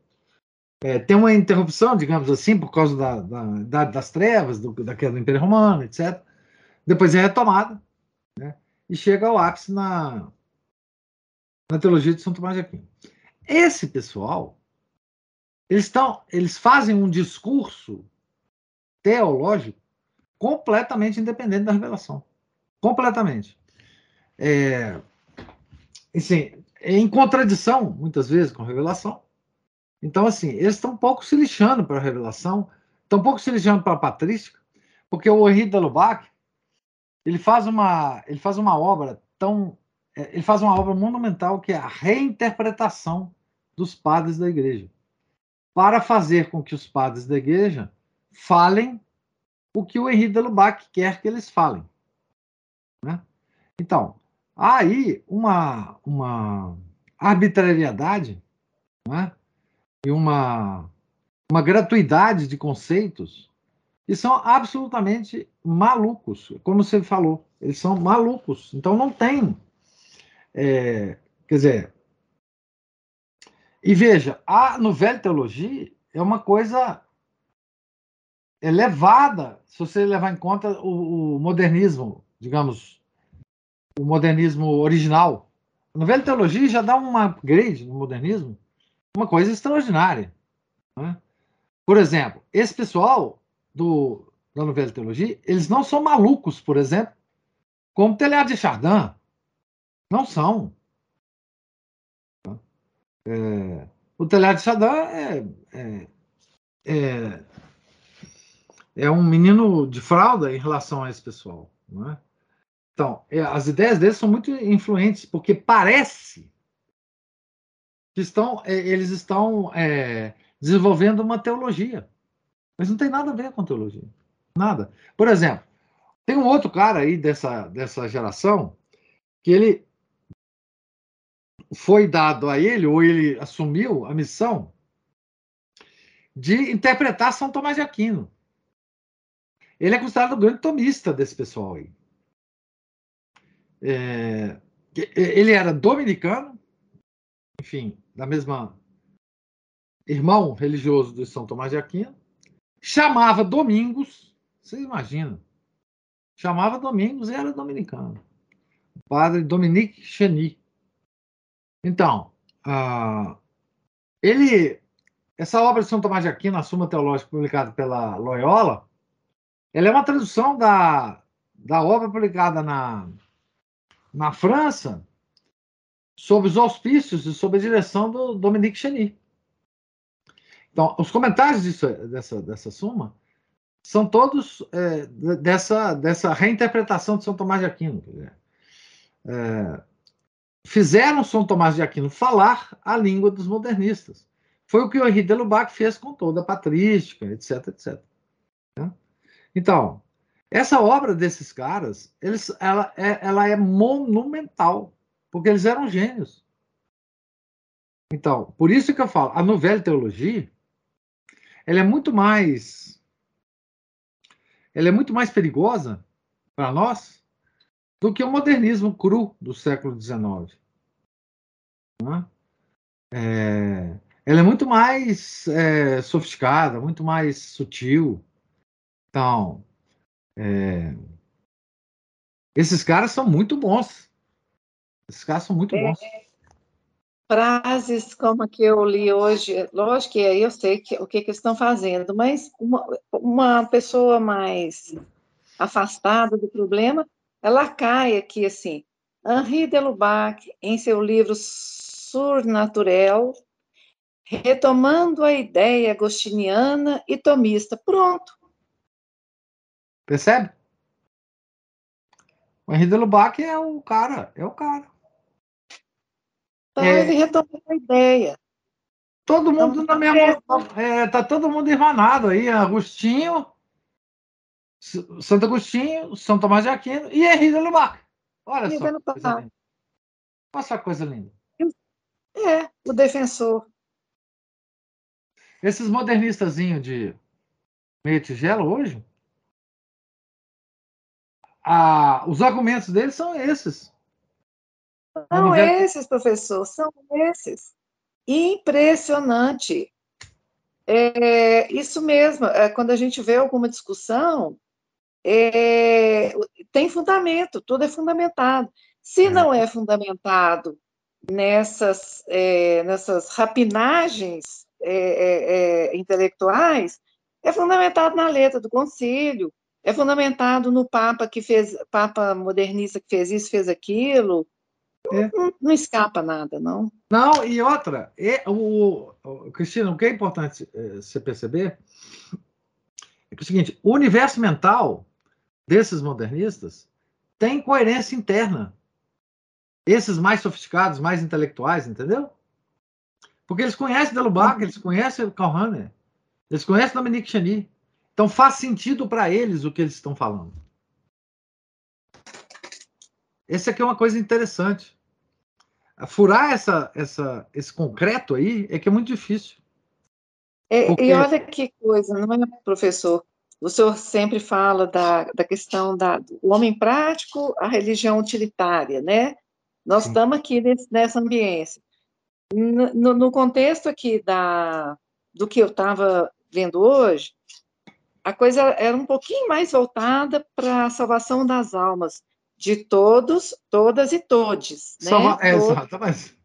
É, tem uma interrupção, digamos assim, por causa da, da Idade das Trevas, do, da queda do Império Romano, etc. Depois é retomada né, e chega ao ápice na, na teologia de São Tomás de Aquino. Esse pessoal, eles, estão, eles fazem um discurso teológico completamente independente da revelação. Completamente. É, assim, em contradição, muitas vezes, com a revelação. Então, assim, eles estão um pouco se lixando para a revelação, estão um pouco se lixando para a patrística, porque o Henri de Lubac, ele faz uma, ele faz uma obra tão, é, ele faz uma obra monumental que é a reinterpretação dos padres da igreja, para fazer com que os padres da igreja falem o que o Henri de Lubac quer que eles falem. Né? Então, há aí uma, uma arbitrariedade né? e uma, uma gratuidade de conceitos que são absolutamente malucos, como você falou, eles são malucos. Então não tem. É, quer dizer. E veja, a novela teologia é uma coisa elevada, se você levar em conta o, o modernismo digamos, o modernismo original. A novela teologia já dá uma upgrade no modernismo, uma coisa extraordinária. Né? Por exemplo, esse pessoal do, da novela teologia, eles não são malucos, por exemplo, como Telhado de Chardin. Não são. É, o Telhado de Chardin é, é, é, é um menino de fralda em relação a esse pessoal. Não é? Então, é, as ideias deles são muito influentes, porque parece que estão, é, eles estão é, desenvolvendo uma teologia. Mas não tem nada a ver com teologia. Nada. Por exemplo, Tem um outro cara aí dessa, dessa geração que ele foi dado a ele, ou ele assumiu a missão de interpretar São Tomás de Aquino. Ele é considerado o grande tomista desse pessoal aí. É, ele era dominicano, enfim, da mesma irmão religioso de São Tomás de Aquino, chamava Domingos, vocês imaginam, chamava Domingos e era dominicano. Padre Dominique Cheny. Então, uh, ele, essa obra de São Tomás de Aquino, a Suma Teológica, publicada pela Loyola, ela é uma tradução da, da obra publicada na, na França, sob os auspícios e sob a direção do Dominique Cheny. Então, os comentários disso, dessa, dessa suma são todos é, dessa, dessa reinterpretação de São Tomás de Aquino. É, fizeram São Tomás de Aquino falar a língua dos modernistas. Foi o que o Henri de Lubac fez com toda a patrística, etc, etc. Né? Então, essa obra desses caras, eles, ela, é, ela é monumental, porque eles eram gênios. Então, por isso que eu falo, a novela teologia, ela é muito mais, ela é muito mais perigosa para nós do que o modernismo cru do século XIX. Né? É, ela é muito mais é, sofisticada, muito mais sutil. Então, é, esses caras são muito bons. Esses caras são muito bons. É, frases como a que eu li hoje, lógico que aí eu sei que, o que, que eles estão fazendo, mas uma, uma pessoa mais afastada do problema ela cai aqui assim. Henri de Lubac, em seu livro Surnaturel, retomando a ideia agostiniana e tomista. Pronto. Percebe? O Henri de Lubac é o cara, é o cara. Então é... ele retomou a ideia. Todo mundo então, na mesma. É, tá todo mundo irmanado aí. Agostinho, Santo Agostinho, São Tomás de Aquino e Henri de Lubac. Olha só. Coisa linda. Olha só coisa linda. É, o defensor. Esses modernistazinhos de meia tigela hoje, a, os argumentos deles são esses. São esses, professor, são esses. Impressionante. É, isso mesmo, é, quando a gente vê alguma discussão, é, tem fundamento, tudo é fundamentado. Se é. não é fundamentado nessas, é, nessas rapinagens é, é, é, intelectuais, é fundamentado na letra do concílio, é fundamentado no Papa que fez, Papa modernista que fez isso, fez aquilo. Não, não, escapa nada, não. Não, e outra, o, o, Cristina, o que é importante você perceber é que é o seguinte: o universo mental desses modernistas tem coerência interna. Esses mais sofisticados, mais intelectuais, entendeu? Porque eles conhecem Delubac, eles conhecem Calhoun, eles conhecem Dominique Cheny. Então faz sentido para eles o que eles estão falando. Esse aqui é uma coisa interessante. Furar essa, essa, esse concreto aí é que é muito difícil. É, Porque... E olha que coisa, não é, professor? O senhor sempre fala da, da questão da, do homem prático, a religião utilitária, né? Nós Sim. estamos aqui nesse, nessa ambiência. No, no, contexto aqui da, do que eu estava vendo hoje, a coisa era um pouquinho mais voltada para a salvação das almas de todos, todas e todes. Né? Salva, é, todos. Mas,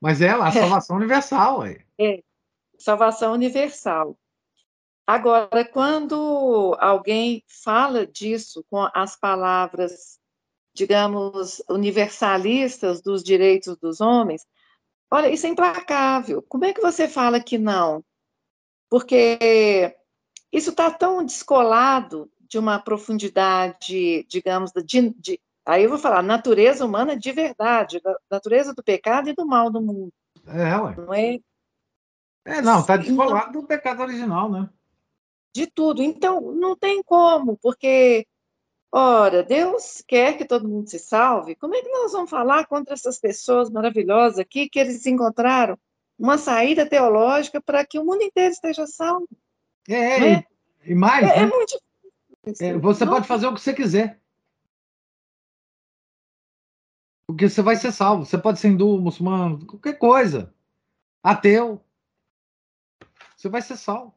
mas é a salvação é. universal. Aí. É, salvação universal. Agora, quando alguém fala disso com as palavras, digamos, universalistas dos direitos dos homens, olha, isso é implacável. Como é que você fala que não? Porque isso está tão descolado de uma profundidade, digamos, de, de, aí eu vou falar, natureza humana de verdade, da natureza do pecado e do mal do mundo. É, ué. Não é? É, não, está descolado do pecado original, né? De tudo. Então, não tem como, porque Ora, Deus quer que todo mundo se salve. Como é que nós vamos falar contra essas pessoas maravilhosas aqui que eles encontraram uma saída teológica para que o mundo inteiro esteja salvo? É, é? e mais. É, é né? é muito é, você Não. pode fazer o que você quiser. Porque você vai ser salvo. Você pode ser hindu, muçulmano, qualquer coisa. Ateu. Você vai ser salvo.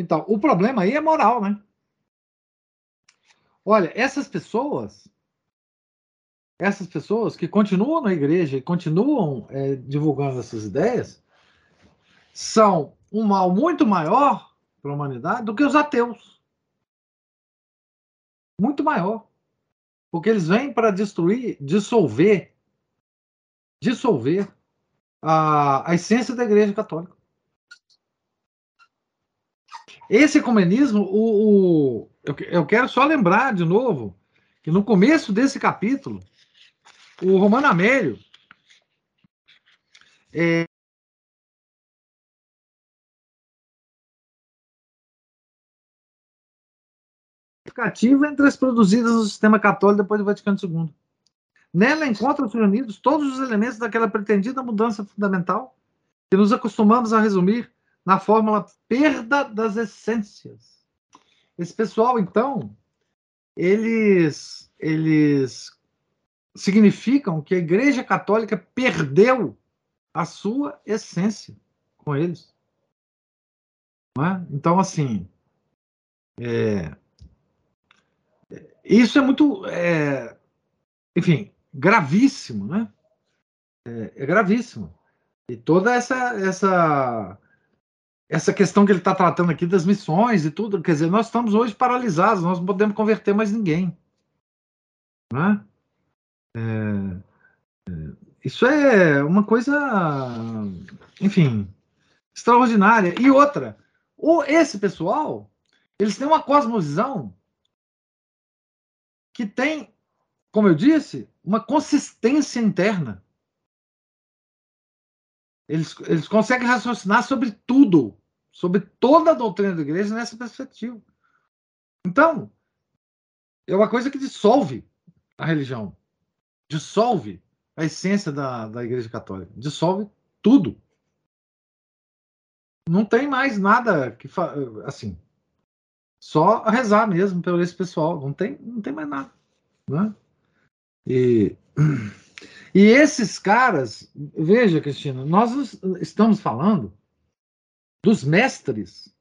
Então, o problema aí é moral, né? Olha, essas pessoas, essas pessoas que continuam na igreja e continuam é, divulgando essas ideias, são um mal muito maior para a humanidade do que os ateus. Muito maior. Porque eles vêm para destruir, dissolver, dissolver a, a essência da igreja católica. Esse ecumenismo, o, o eu, eu, quero só lembrar de novo que no começo desse capítulo, o Romano Amélio é, entre as produzidas no sistema católico depois do Vaticano II. Nela encontram-se reunidos todos os elementos daquela pretendida mudança fundamental que nos acostumamos a resumir na fórmula perda das essências. Esse pessoal, então, eles, eles significam que a Igreja Católica perdeu a sua essência com eles. É? Então, assim, é, isso é muito, é, enfim, gravíssimo, né? É, é, gravíssimo. E toda essa, essa essa questão que ele está tratando aqui das missões e tudo, quer dizer, nós estamos hoje paralisados, nós não podemos converter mais ninguém. Né? É, é, isso é uma coisa, enfim, extraordinária. E outra, o, esse pessoal, eles têm uma cosmovisão que tem, como eu disse, uma consistência interna. Eles, eles conseguem raciocinar sobre tudo sobre toda a doutrina da igreja nessa perspectiva. Então, é uma coisa que dissolve a religião, dissolve a essência da, da igreja católica, dissolve tudo. Não tem mais nada que assim, só rezar mesmo pelo esse pessoal, não tem, não tem mais nada, né? E e esses caras, veja, Cristina, nós estamos falando dos mestres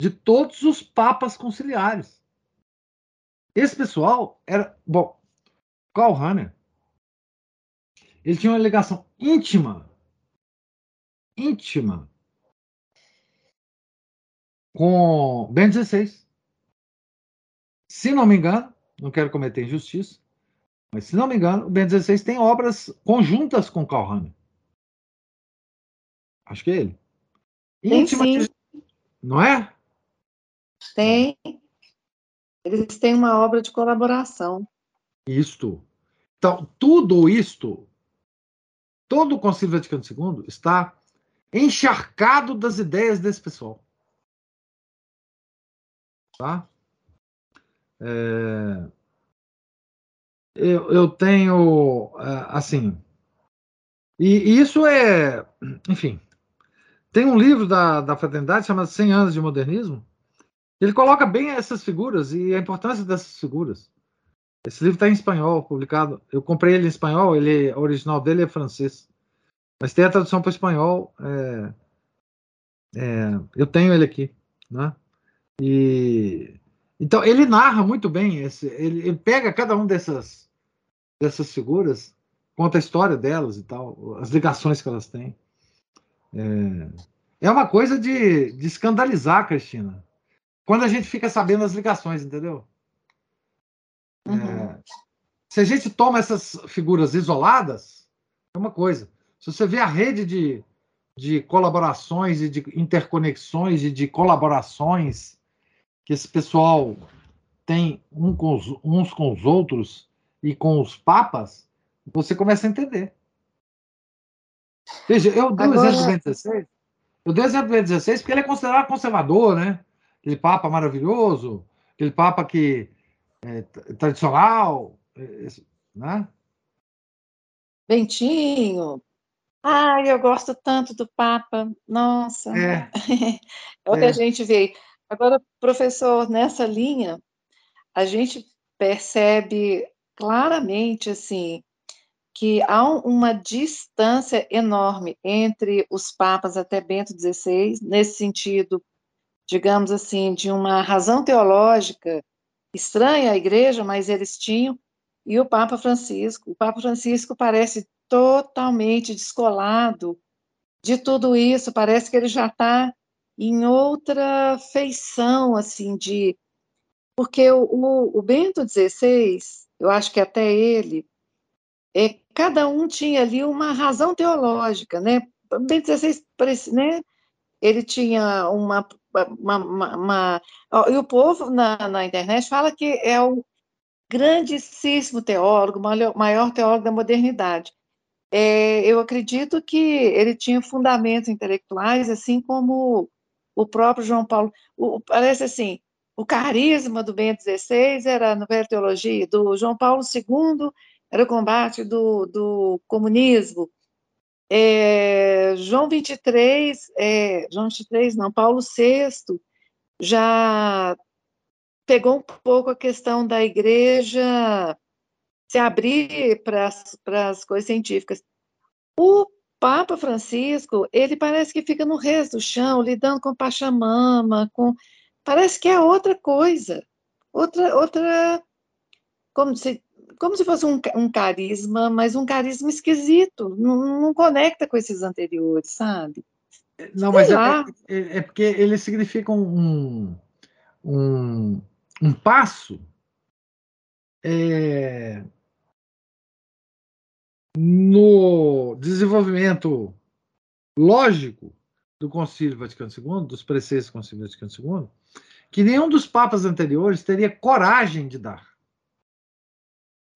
de todos os papas conciliares. Esse pessoal era. Bom, Karl Rahner, ele tinha uma ligação íntima, íntima, com Bento XVI. Se não me engano, não quero cometer injustiça, mas se não me engano, o Bento XVI tem obras conjuntas com Karl Rahner. Acho que é ele. Tem sim. Não é? Tem. Eles têm uma obra de colaboração. Isto. Então, tudo isto, todo o Concílio Vaticano II está encharcado das ideias desse pessoal. Tá? É, eu, eu tenho, é, assim, e isso é, enfim, tem um livro da, da fraternidade chamado 100 anos de modernismo. Ele coloca bem essas figuras e a importância dessas figuras. Esse livro está em espanhol, publicado. Eu comprei ele em espanhol, ele, o original dele é francês. Mas tem a tradução para espanhol. É, é, eu tenho ele aqui. Né? E, então, ele narra muito bem. Esse, ele, ele pega cada um dessas, dessas figuras, conta a história delas e tal, as ligações que elas têm. É, é uma coisa de, de escandalizar, Cristina. Quando a gente fica sabendo as ligações, entendeu? É, uhum. Se a gente toma essas figuras isoladas, é uma coisa. Se você vê a rede de, de colaborações e de interconexões e de colaborações que esse pessoal tem um com os, uns com os outros e com os papas, você começa a entender. Veja, eu dei Agora... o exemplo do Bento XVI. Eu dei o exemplo do Bento XVI porque ele é considerado conservador, né? Aquele Papa maravilhoso, aquele Papa que, é, tradicional, é, né? Bentinho. Ai, eu gosto tanto do Papa. Nossa. É, [LAUGHS] é o que é. a gente vê. Agora, professor, nessa linha, a gente percebe claramente assim que há uma distância enorme entre os papas até Bento XVI, nesse sentido, digamos assim, de uma razão teológica estranha à igreja, mas eles tinham, e o Papa Francisco. O Papa Francisco parece totalmente descolado de tudo isso, parece que ele já está em outra feição, assim, de. Porque o, o, o Bento XVI, eu acho que até ele, é, cada um tinha ali uma razão teológica, né? Bento XVI, né? Ele tinha uma, uma, uma, uma e o povo na, na internet fala que é o grandíssimo teólogo, maior, teólogo da modernidade. É, eu acredito que ele tinha fundamentos intelectuais, assim como o próprio João Paulo. O, parece assim, o carisma do Bento XVI era a novela teologia, do João Paulo II era o combate do, do comunismo. É, João 23, é, João 23, não, Paulo VI já pegou um pouco a questão da igreja se abrir para as coisas científicas. O Papa Francisco, ele parece que fica no resto do chão, lidando com Pachamama, com parece que é outra coisa, outra outra como se como se fosse um, um carisma, mas um carisma esquisito, não, não, conecta com esses anteriores, sabe? Não, Sei mas é, é, é, porque eles significam um, um, um passo é, no desenvolvimento lógico do Concílio Vaticano II, dos preceitos do Concílio Vaticano II, que nenhum dos papas anteriores teria coragem de dar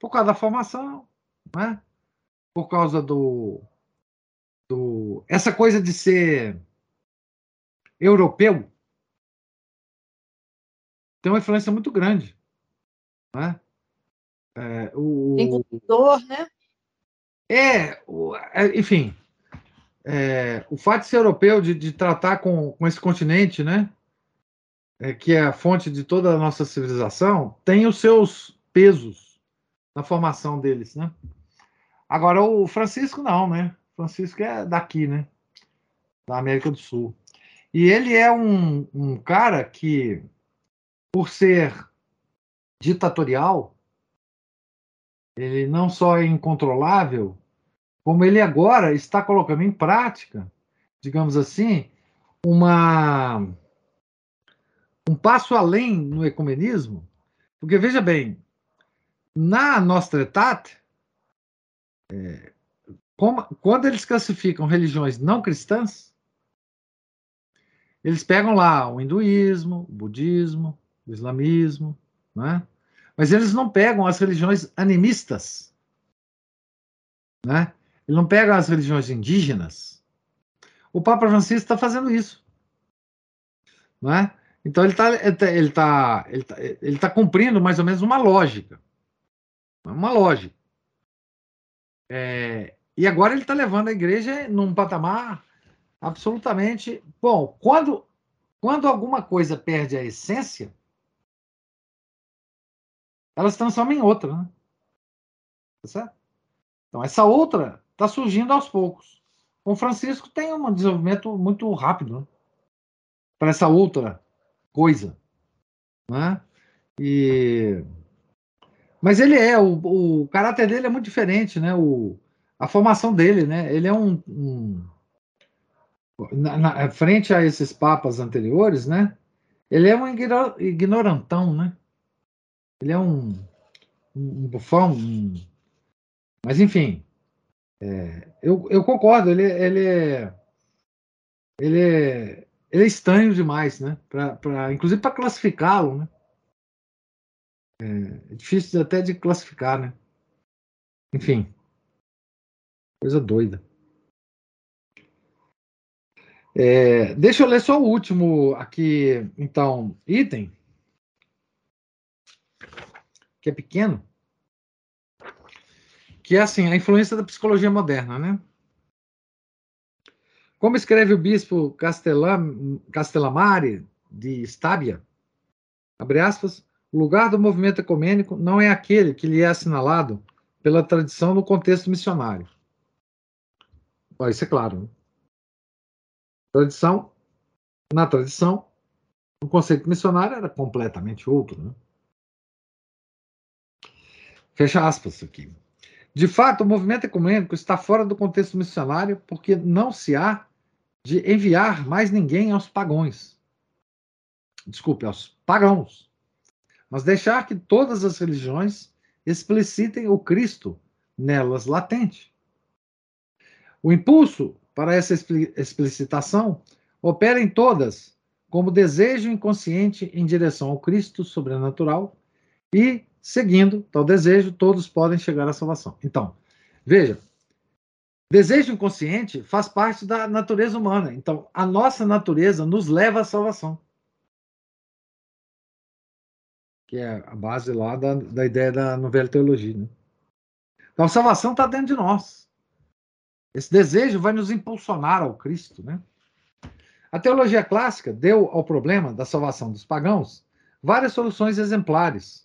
por causa da formação, né? por causa do, do. Essa coisa de ser europeu tem uma influência muito grande. Né? É, o, Incubador, né? É, o, é, enfim, é, o fato de ser europeu, de, de tratar com, com esse continente, né? É, que é a fonte de toda a nossa civilização, tem os seus pesos na formação deles, né? Agora o Francisco não, né? Francisco é daqui, né? Da América do Sul. E ele é um, um cara que, por ser ditatorial, ele não só é incontrolável, como ele agora está colocando em prática, digamos assim, uma um passo além no ecumenismo, porque veja bem, na Aetate, é, como, quando eles classificam religiões não cristãs, eles pegam lá o hinduísmo, o budismo, o islamismo, né? mas eles não pegam as religiões animistas. Né? Eles não pegam as religiões indígenas. O Papa Francisco está fazendo isso. Né? Então ele está ele tá, ele tá, ele tá, ele tá cumprindo mais ou menos uma lógica. É uma lógica. É, e agora ele está levando a igreja num patamar absolutamente. Bom, quando, quando alguma coisa perde a essência, ela se transforma em outra. Né? Tá certo? Então, essa outra está surgindo aos poucos. O Francisco tem um desenvolvimento muito rápido né? para essa outra coisa. Né? E mas ele é, o, o caráter dele é muito diferente, né? O, a formação dele, né? Ele é um. um na, na, frente a esses papas anteriores, né? Ele é um ignorantão, né? Ele é um, um bufão. Um, mas, enfim, é, eu, eu concordo, ele, ele, é, ele, é, ele é estranho demais, né? Pra, pra, inclusive para classificá-lo, né? É, é difícil até de classificar, né? Enfim, coisa doida. É, deixa eu ler só o último aqui, então, item. que é pequeno, que é assim, a influência da psicologia moderna, né? Como escreve o bispo Castellamare de Stabia, abre aspas, o lugar do movimento ecumênico não é aquele que lhe é assinalado pela tradição no contexto missionário. Isso é claro. Né? Tradição, na tradição, o conceito missionário era completamente outro. Né? Fecha aspas aqui. De fato, o movimento ecumênico está fora do contexto missionário porque não se há de enviar mais ninguém aos pagões. Desculpe, aos pagãos. Mas deixar que todas as religiões explicitem o Cristo nelas latente. O impulso para essa explicitação opera em todas como desejo inconsciente em direção ao Cristo sobrenatural e Seguindo tal desejo, todos podem chegar à salvação. Então, veja, desejo inconsciente faz parte da natureza humana. Então, a nossa natureza nos leva à salvação. Que é a base lá da, da ideia da novela teologia. Né? Então, a salvação está dentro de nós. Esse desejo vai nos impulsionar ao Cristo. Né? A teologia clássica deu ao problema da salvação dos pagãos várias soluções exemplares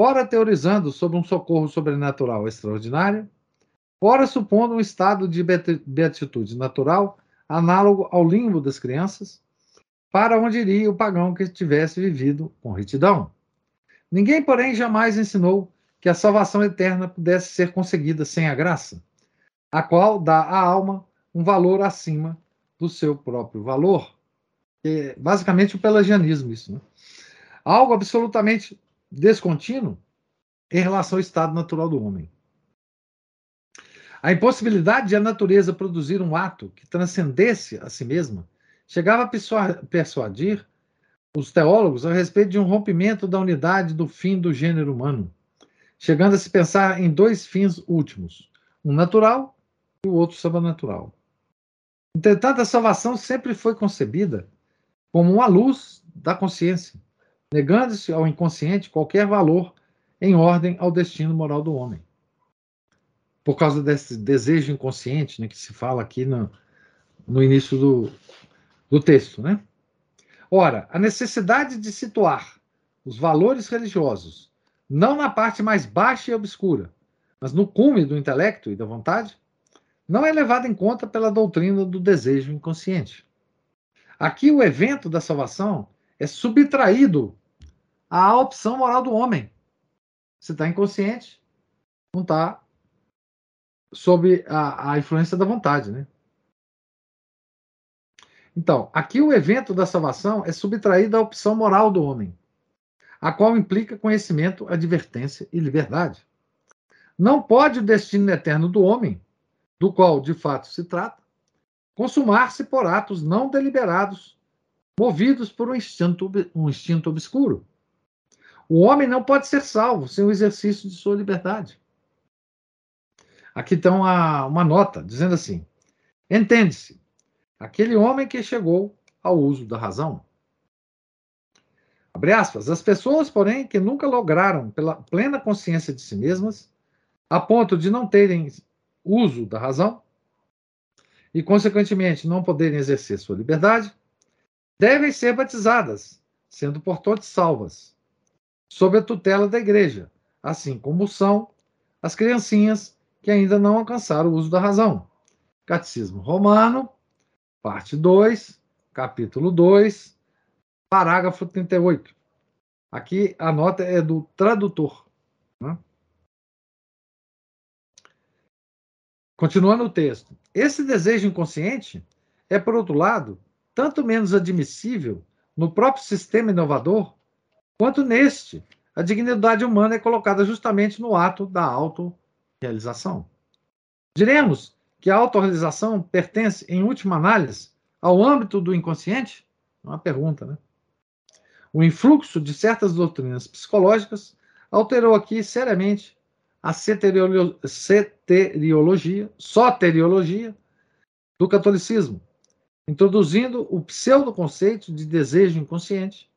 ora teorizando sobre um socorro sobrenatural extraordinário, ora supondo um estado de beatitude natural análogo ao limbo das crianças, para onde iria o pagão que tivesse vivido com retidão. Ninguém, porém, jamais ensinou que a salvação eterna pudesse ser conseguida sem a graça, a qual dá à alma um valor acima do seu próprio valor. É basicamente o pelagianismo, isso. Né? Algo absolutamente descontínuo em relação ao estado natural do homem. A impossibilidade de a natureza produzir um ato que transcendesse a si mesma chegava a persuadir os teólogos a respeito de um rompimento da unidade do fim do gênero humano, chegando a se pensar em dois fins últimos, um natural e o outro sobrenatural. Entretanto, a salvação sempre foi concebida como uma luz da consciência, negando-se ao inconsciente qualquer valor em ordem ao destino moral do homem. Por causa desse desejo inconsciente né, que se fala aqui no, no início do, do texto. Né? Ora, a necessidade de situar os valores religiosos não na parte mais baixa e obscura, mas no cume do intelecto e da vontade, não é levada em conta pela doutrina do desejo inconsciente. Aqui o evento da salvação é subtraído à opção moral do homem. Você está inconsciente, não está sob a, a influência da vontade, né? Então, aqui o evento da salvação é subtraído à opção moral do homem, a qual implica conhecimento, advertência e liberdade. Não pode o destino eterno do homem, do qual de fato se trata, consumar-se por atos não deliberados, movidos por um instinto, um instinto obscuro. O homem não pode ser salvo sem o exercício de sua liberdade. Aqui está uma, uma nota dizendo assim: entende-se, aquele homem que chegou ao uso da razão. Abre aspas, as pessoas, porém, que nunca lograram, pela plena consciência de si mesmas, a ponto de não terem uso da razão, e, consequentemente, não poderem exercer sua liberdade, devem ser batizadas, sendo, portanto, salvas, sob a tutela da igreja, assim como são as criancinhas que ainda não alcançaram o uso da razão. Catecismo Romano, parte 2, capítulo 2, parágrafo 38. Aqui a nota é do tradutor. Né? Continuando o texto. Esse desejo inconsciente é, por outro lado, tanto menos admissível no próprio sistema inovador quanto neste, a dignidade humana é colocada justamente no ato da autorrealização. Diremos que a autorrealização pertence, em última análise, ao âmbito do inconsciente? É uma pergunta, né? O influxo de certas doutrinas psicológicas alterou aqui seriamente a ceteriologia, soteriologia do catolicismo, introduzindo o pseudo-conceito de desejo inconsciente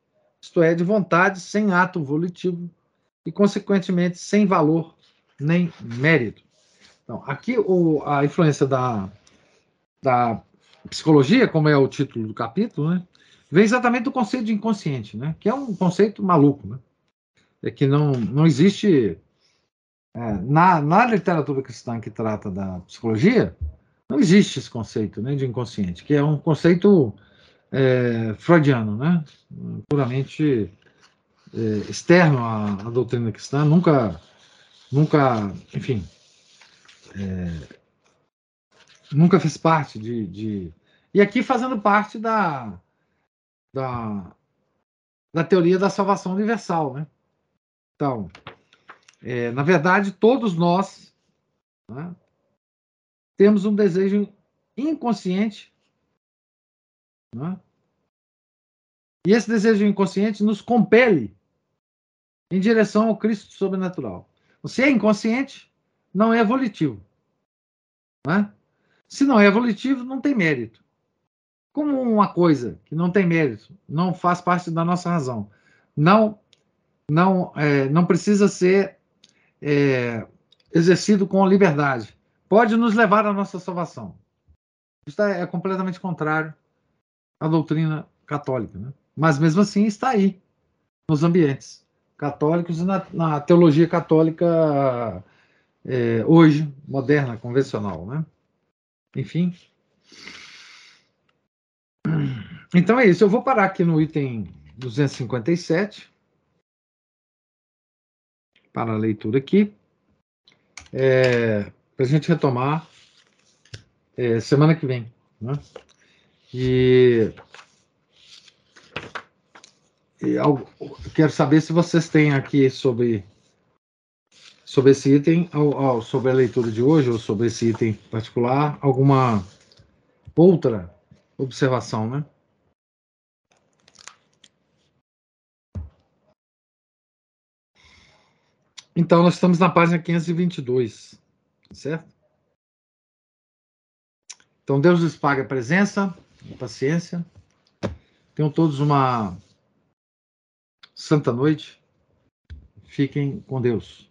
isto é, de vontade sem ato volitivo, e, consequentemente, sem valor nem mérito. Então, aqui o, a influência da, da psicologia, como é o título do capítulo, né, vem exatamente do conceito de inconsciente, né, que é um conceito maluco, né, é que não, não existe é, na, na literatura cristã que trata da psicologia, não existe esse conceito né, de inconsciente, que é um conceito é, freudiano, né, puramente é, externo à, à, doutrina cristã, nunca, nunca, enfim, é, nunca fez parte de, de, e aqui fazendo parte da, da, da teoria da salvação universal, né? Então, é, na verdade, todos nós né, temos um desejo inconsciente, né? e esse desejo inconsciente nos compele em direção ao Cristo sobrenatural. Se é inconsciente, não é evolutivo. Né? Se não é evolutivo, não tem mérito. Como uma coisa que não tem mérito, não faz parte da nossa razão, não não é, não precisa ser é, exercido com liberdade, pode nos levar à nossa salvação. Isso é completamente contrário à doutrina católica, né? mas mesmo assim está aí nos ambientes católicos e na, na teologia católica é, hoje, moderna, convencional. Né? Enfim. Então é isso. Eu vou parar aqui no item 257 para a leitura aqui. É, para a gente retomar é, semana que vem. Né? E eu quero saber se vocês têm aqui sobre, sobre esse item, ou, sobre a leitura de hoje, ou sobre esse item particular, alguma outra observação, né? Então, nós estamos na página 522, certo? Então, Deus lhes pague a presença, a paciência. Tenham todos uma santa noite. Fiquem com Deus.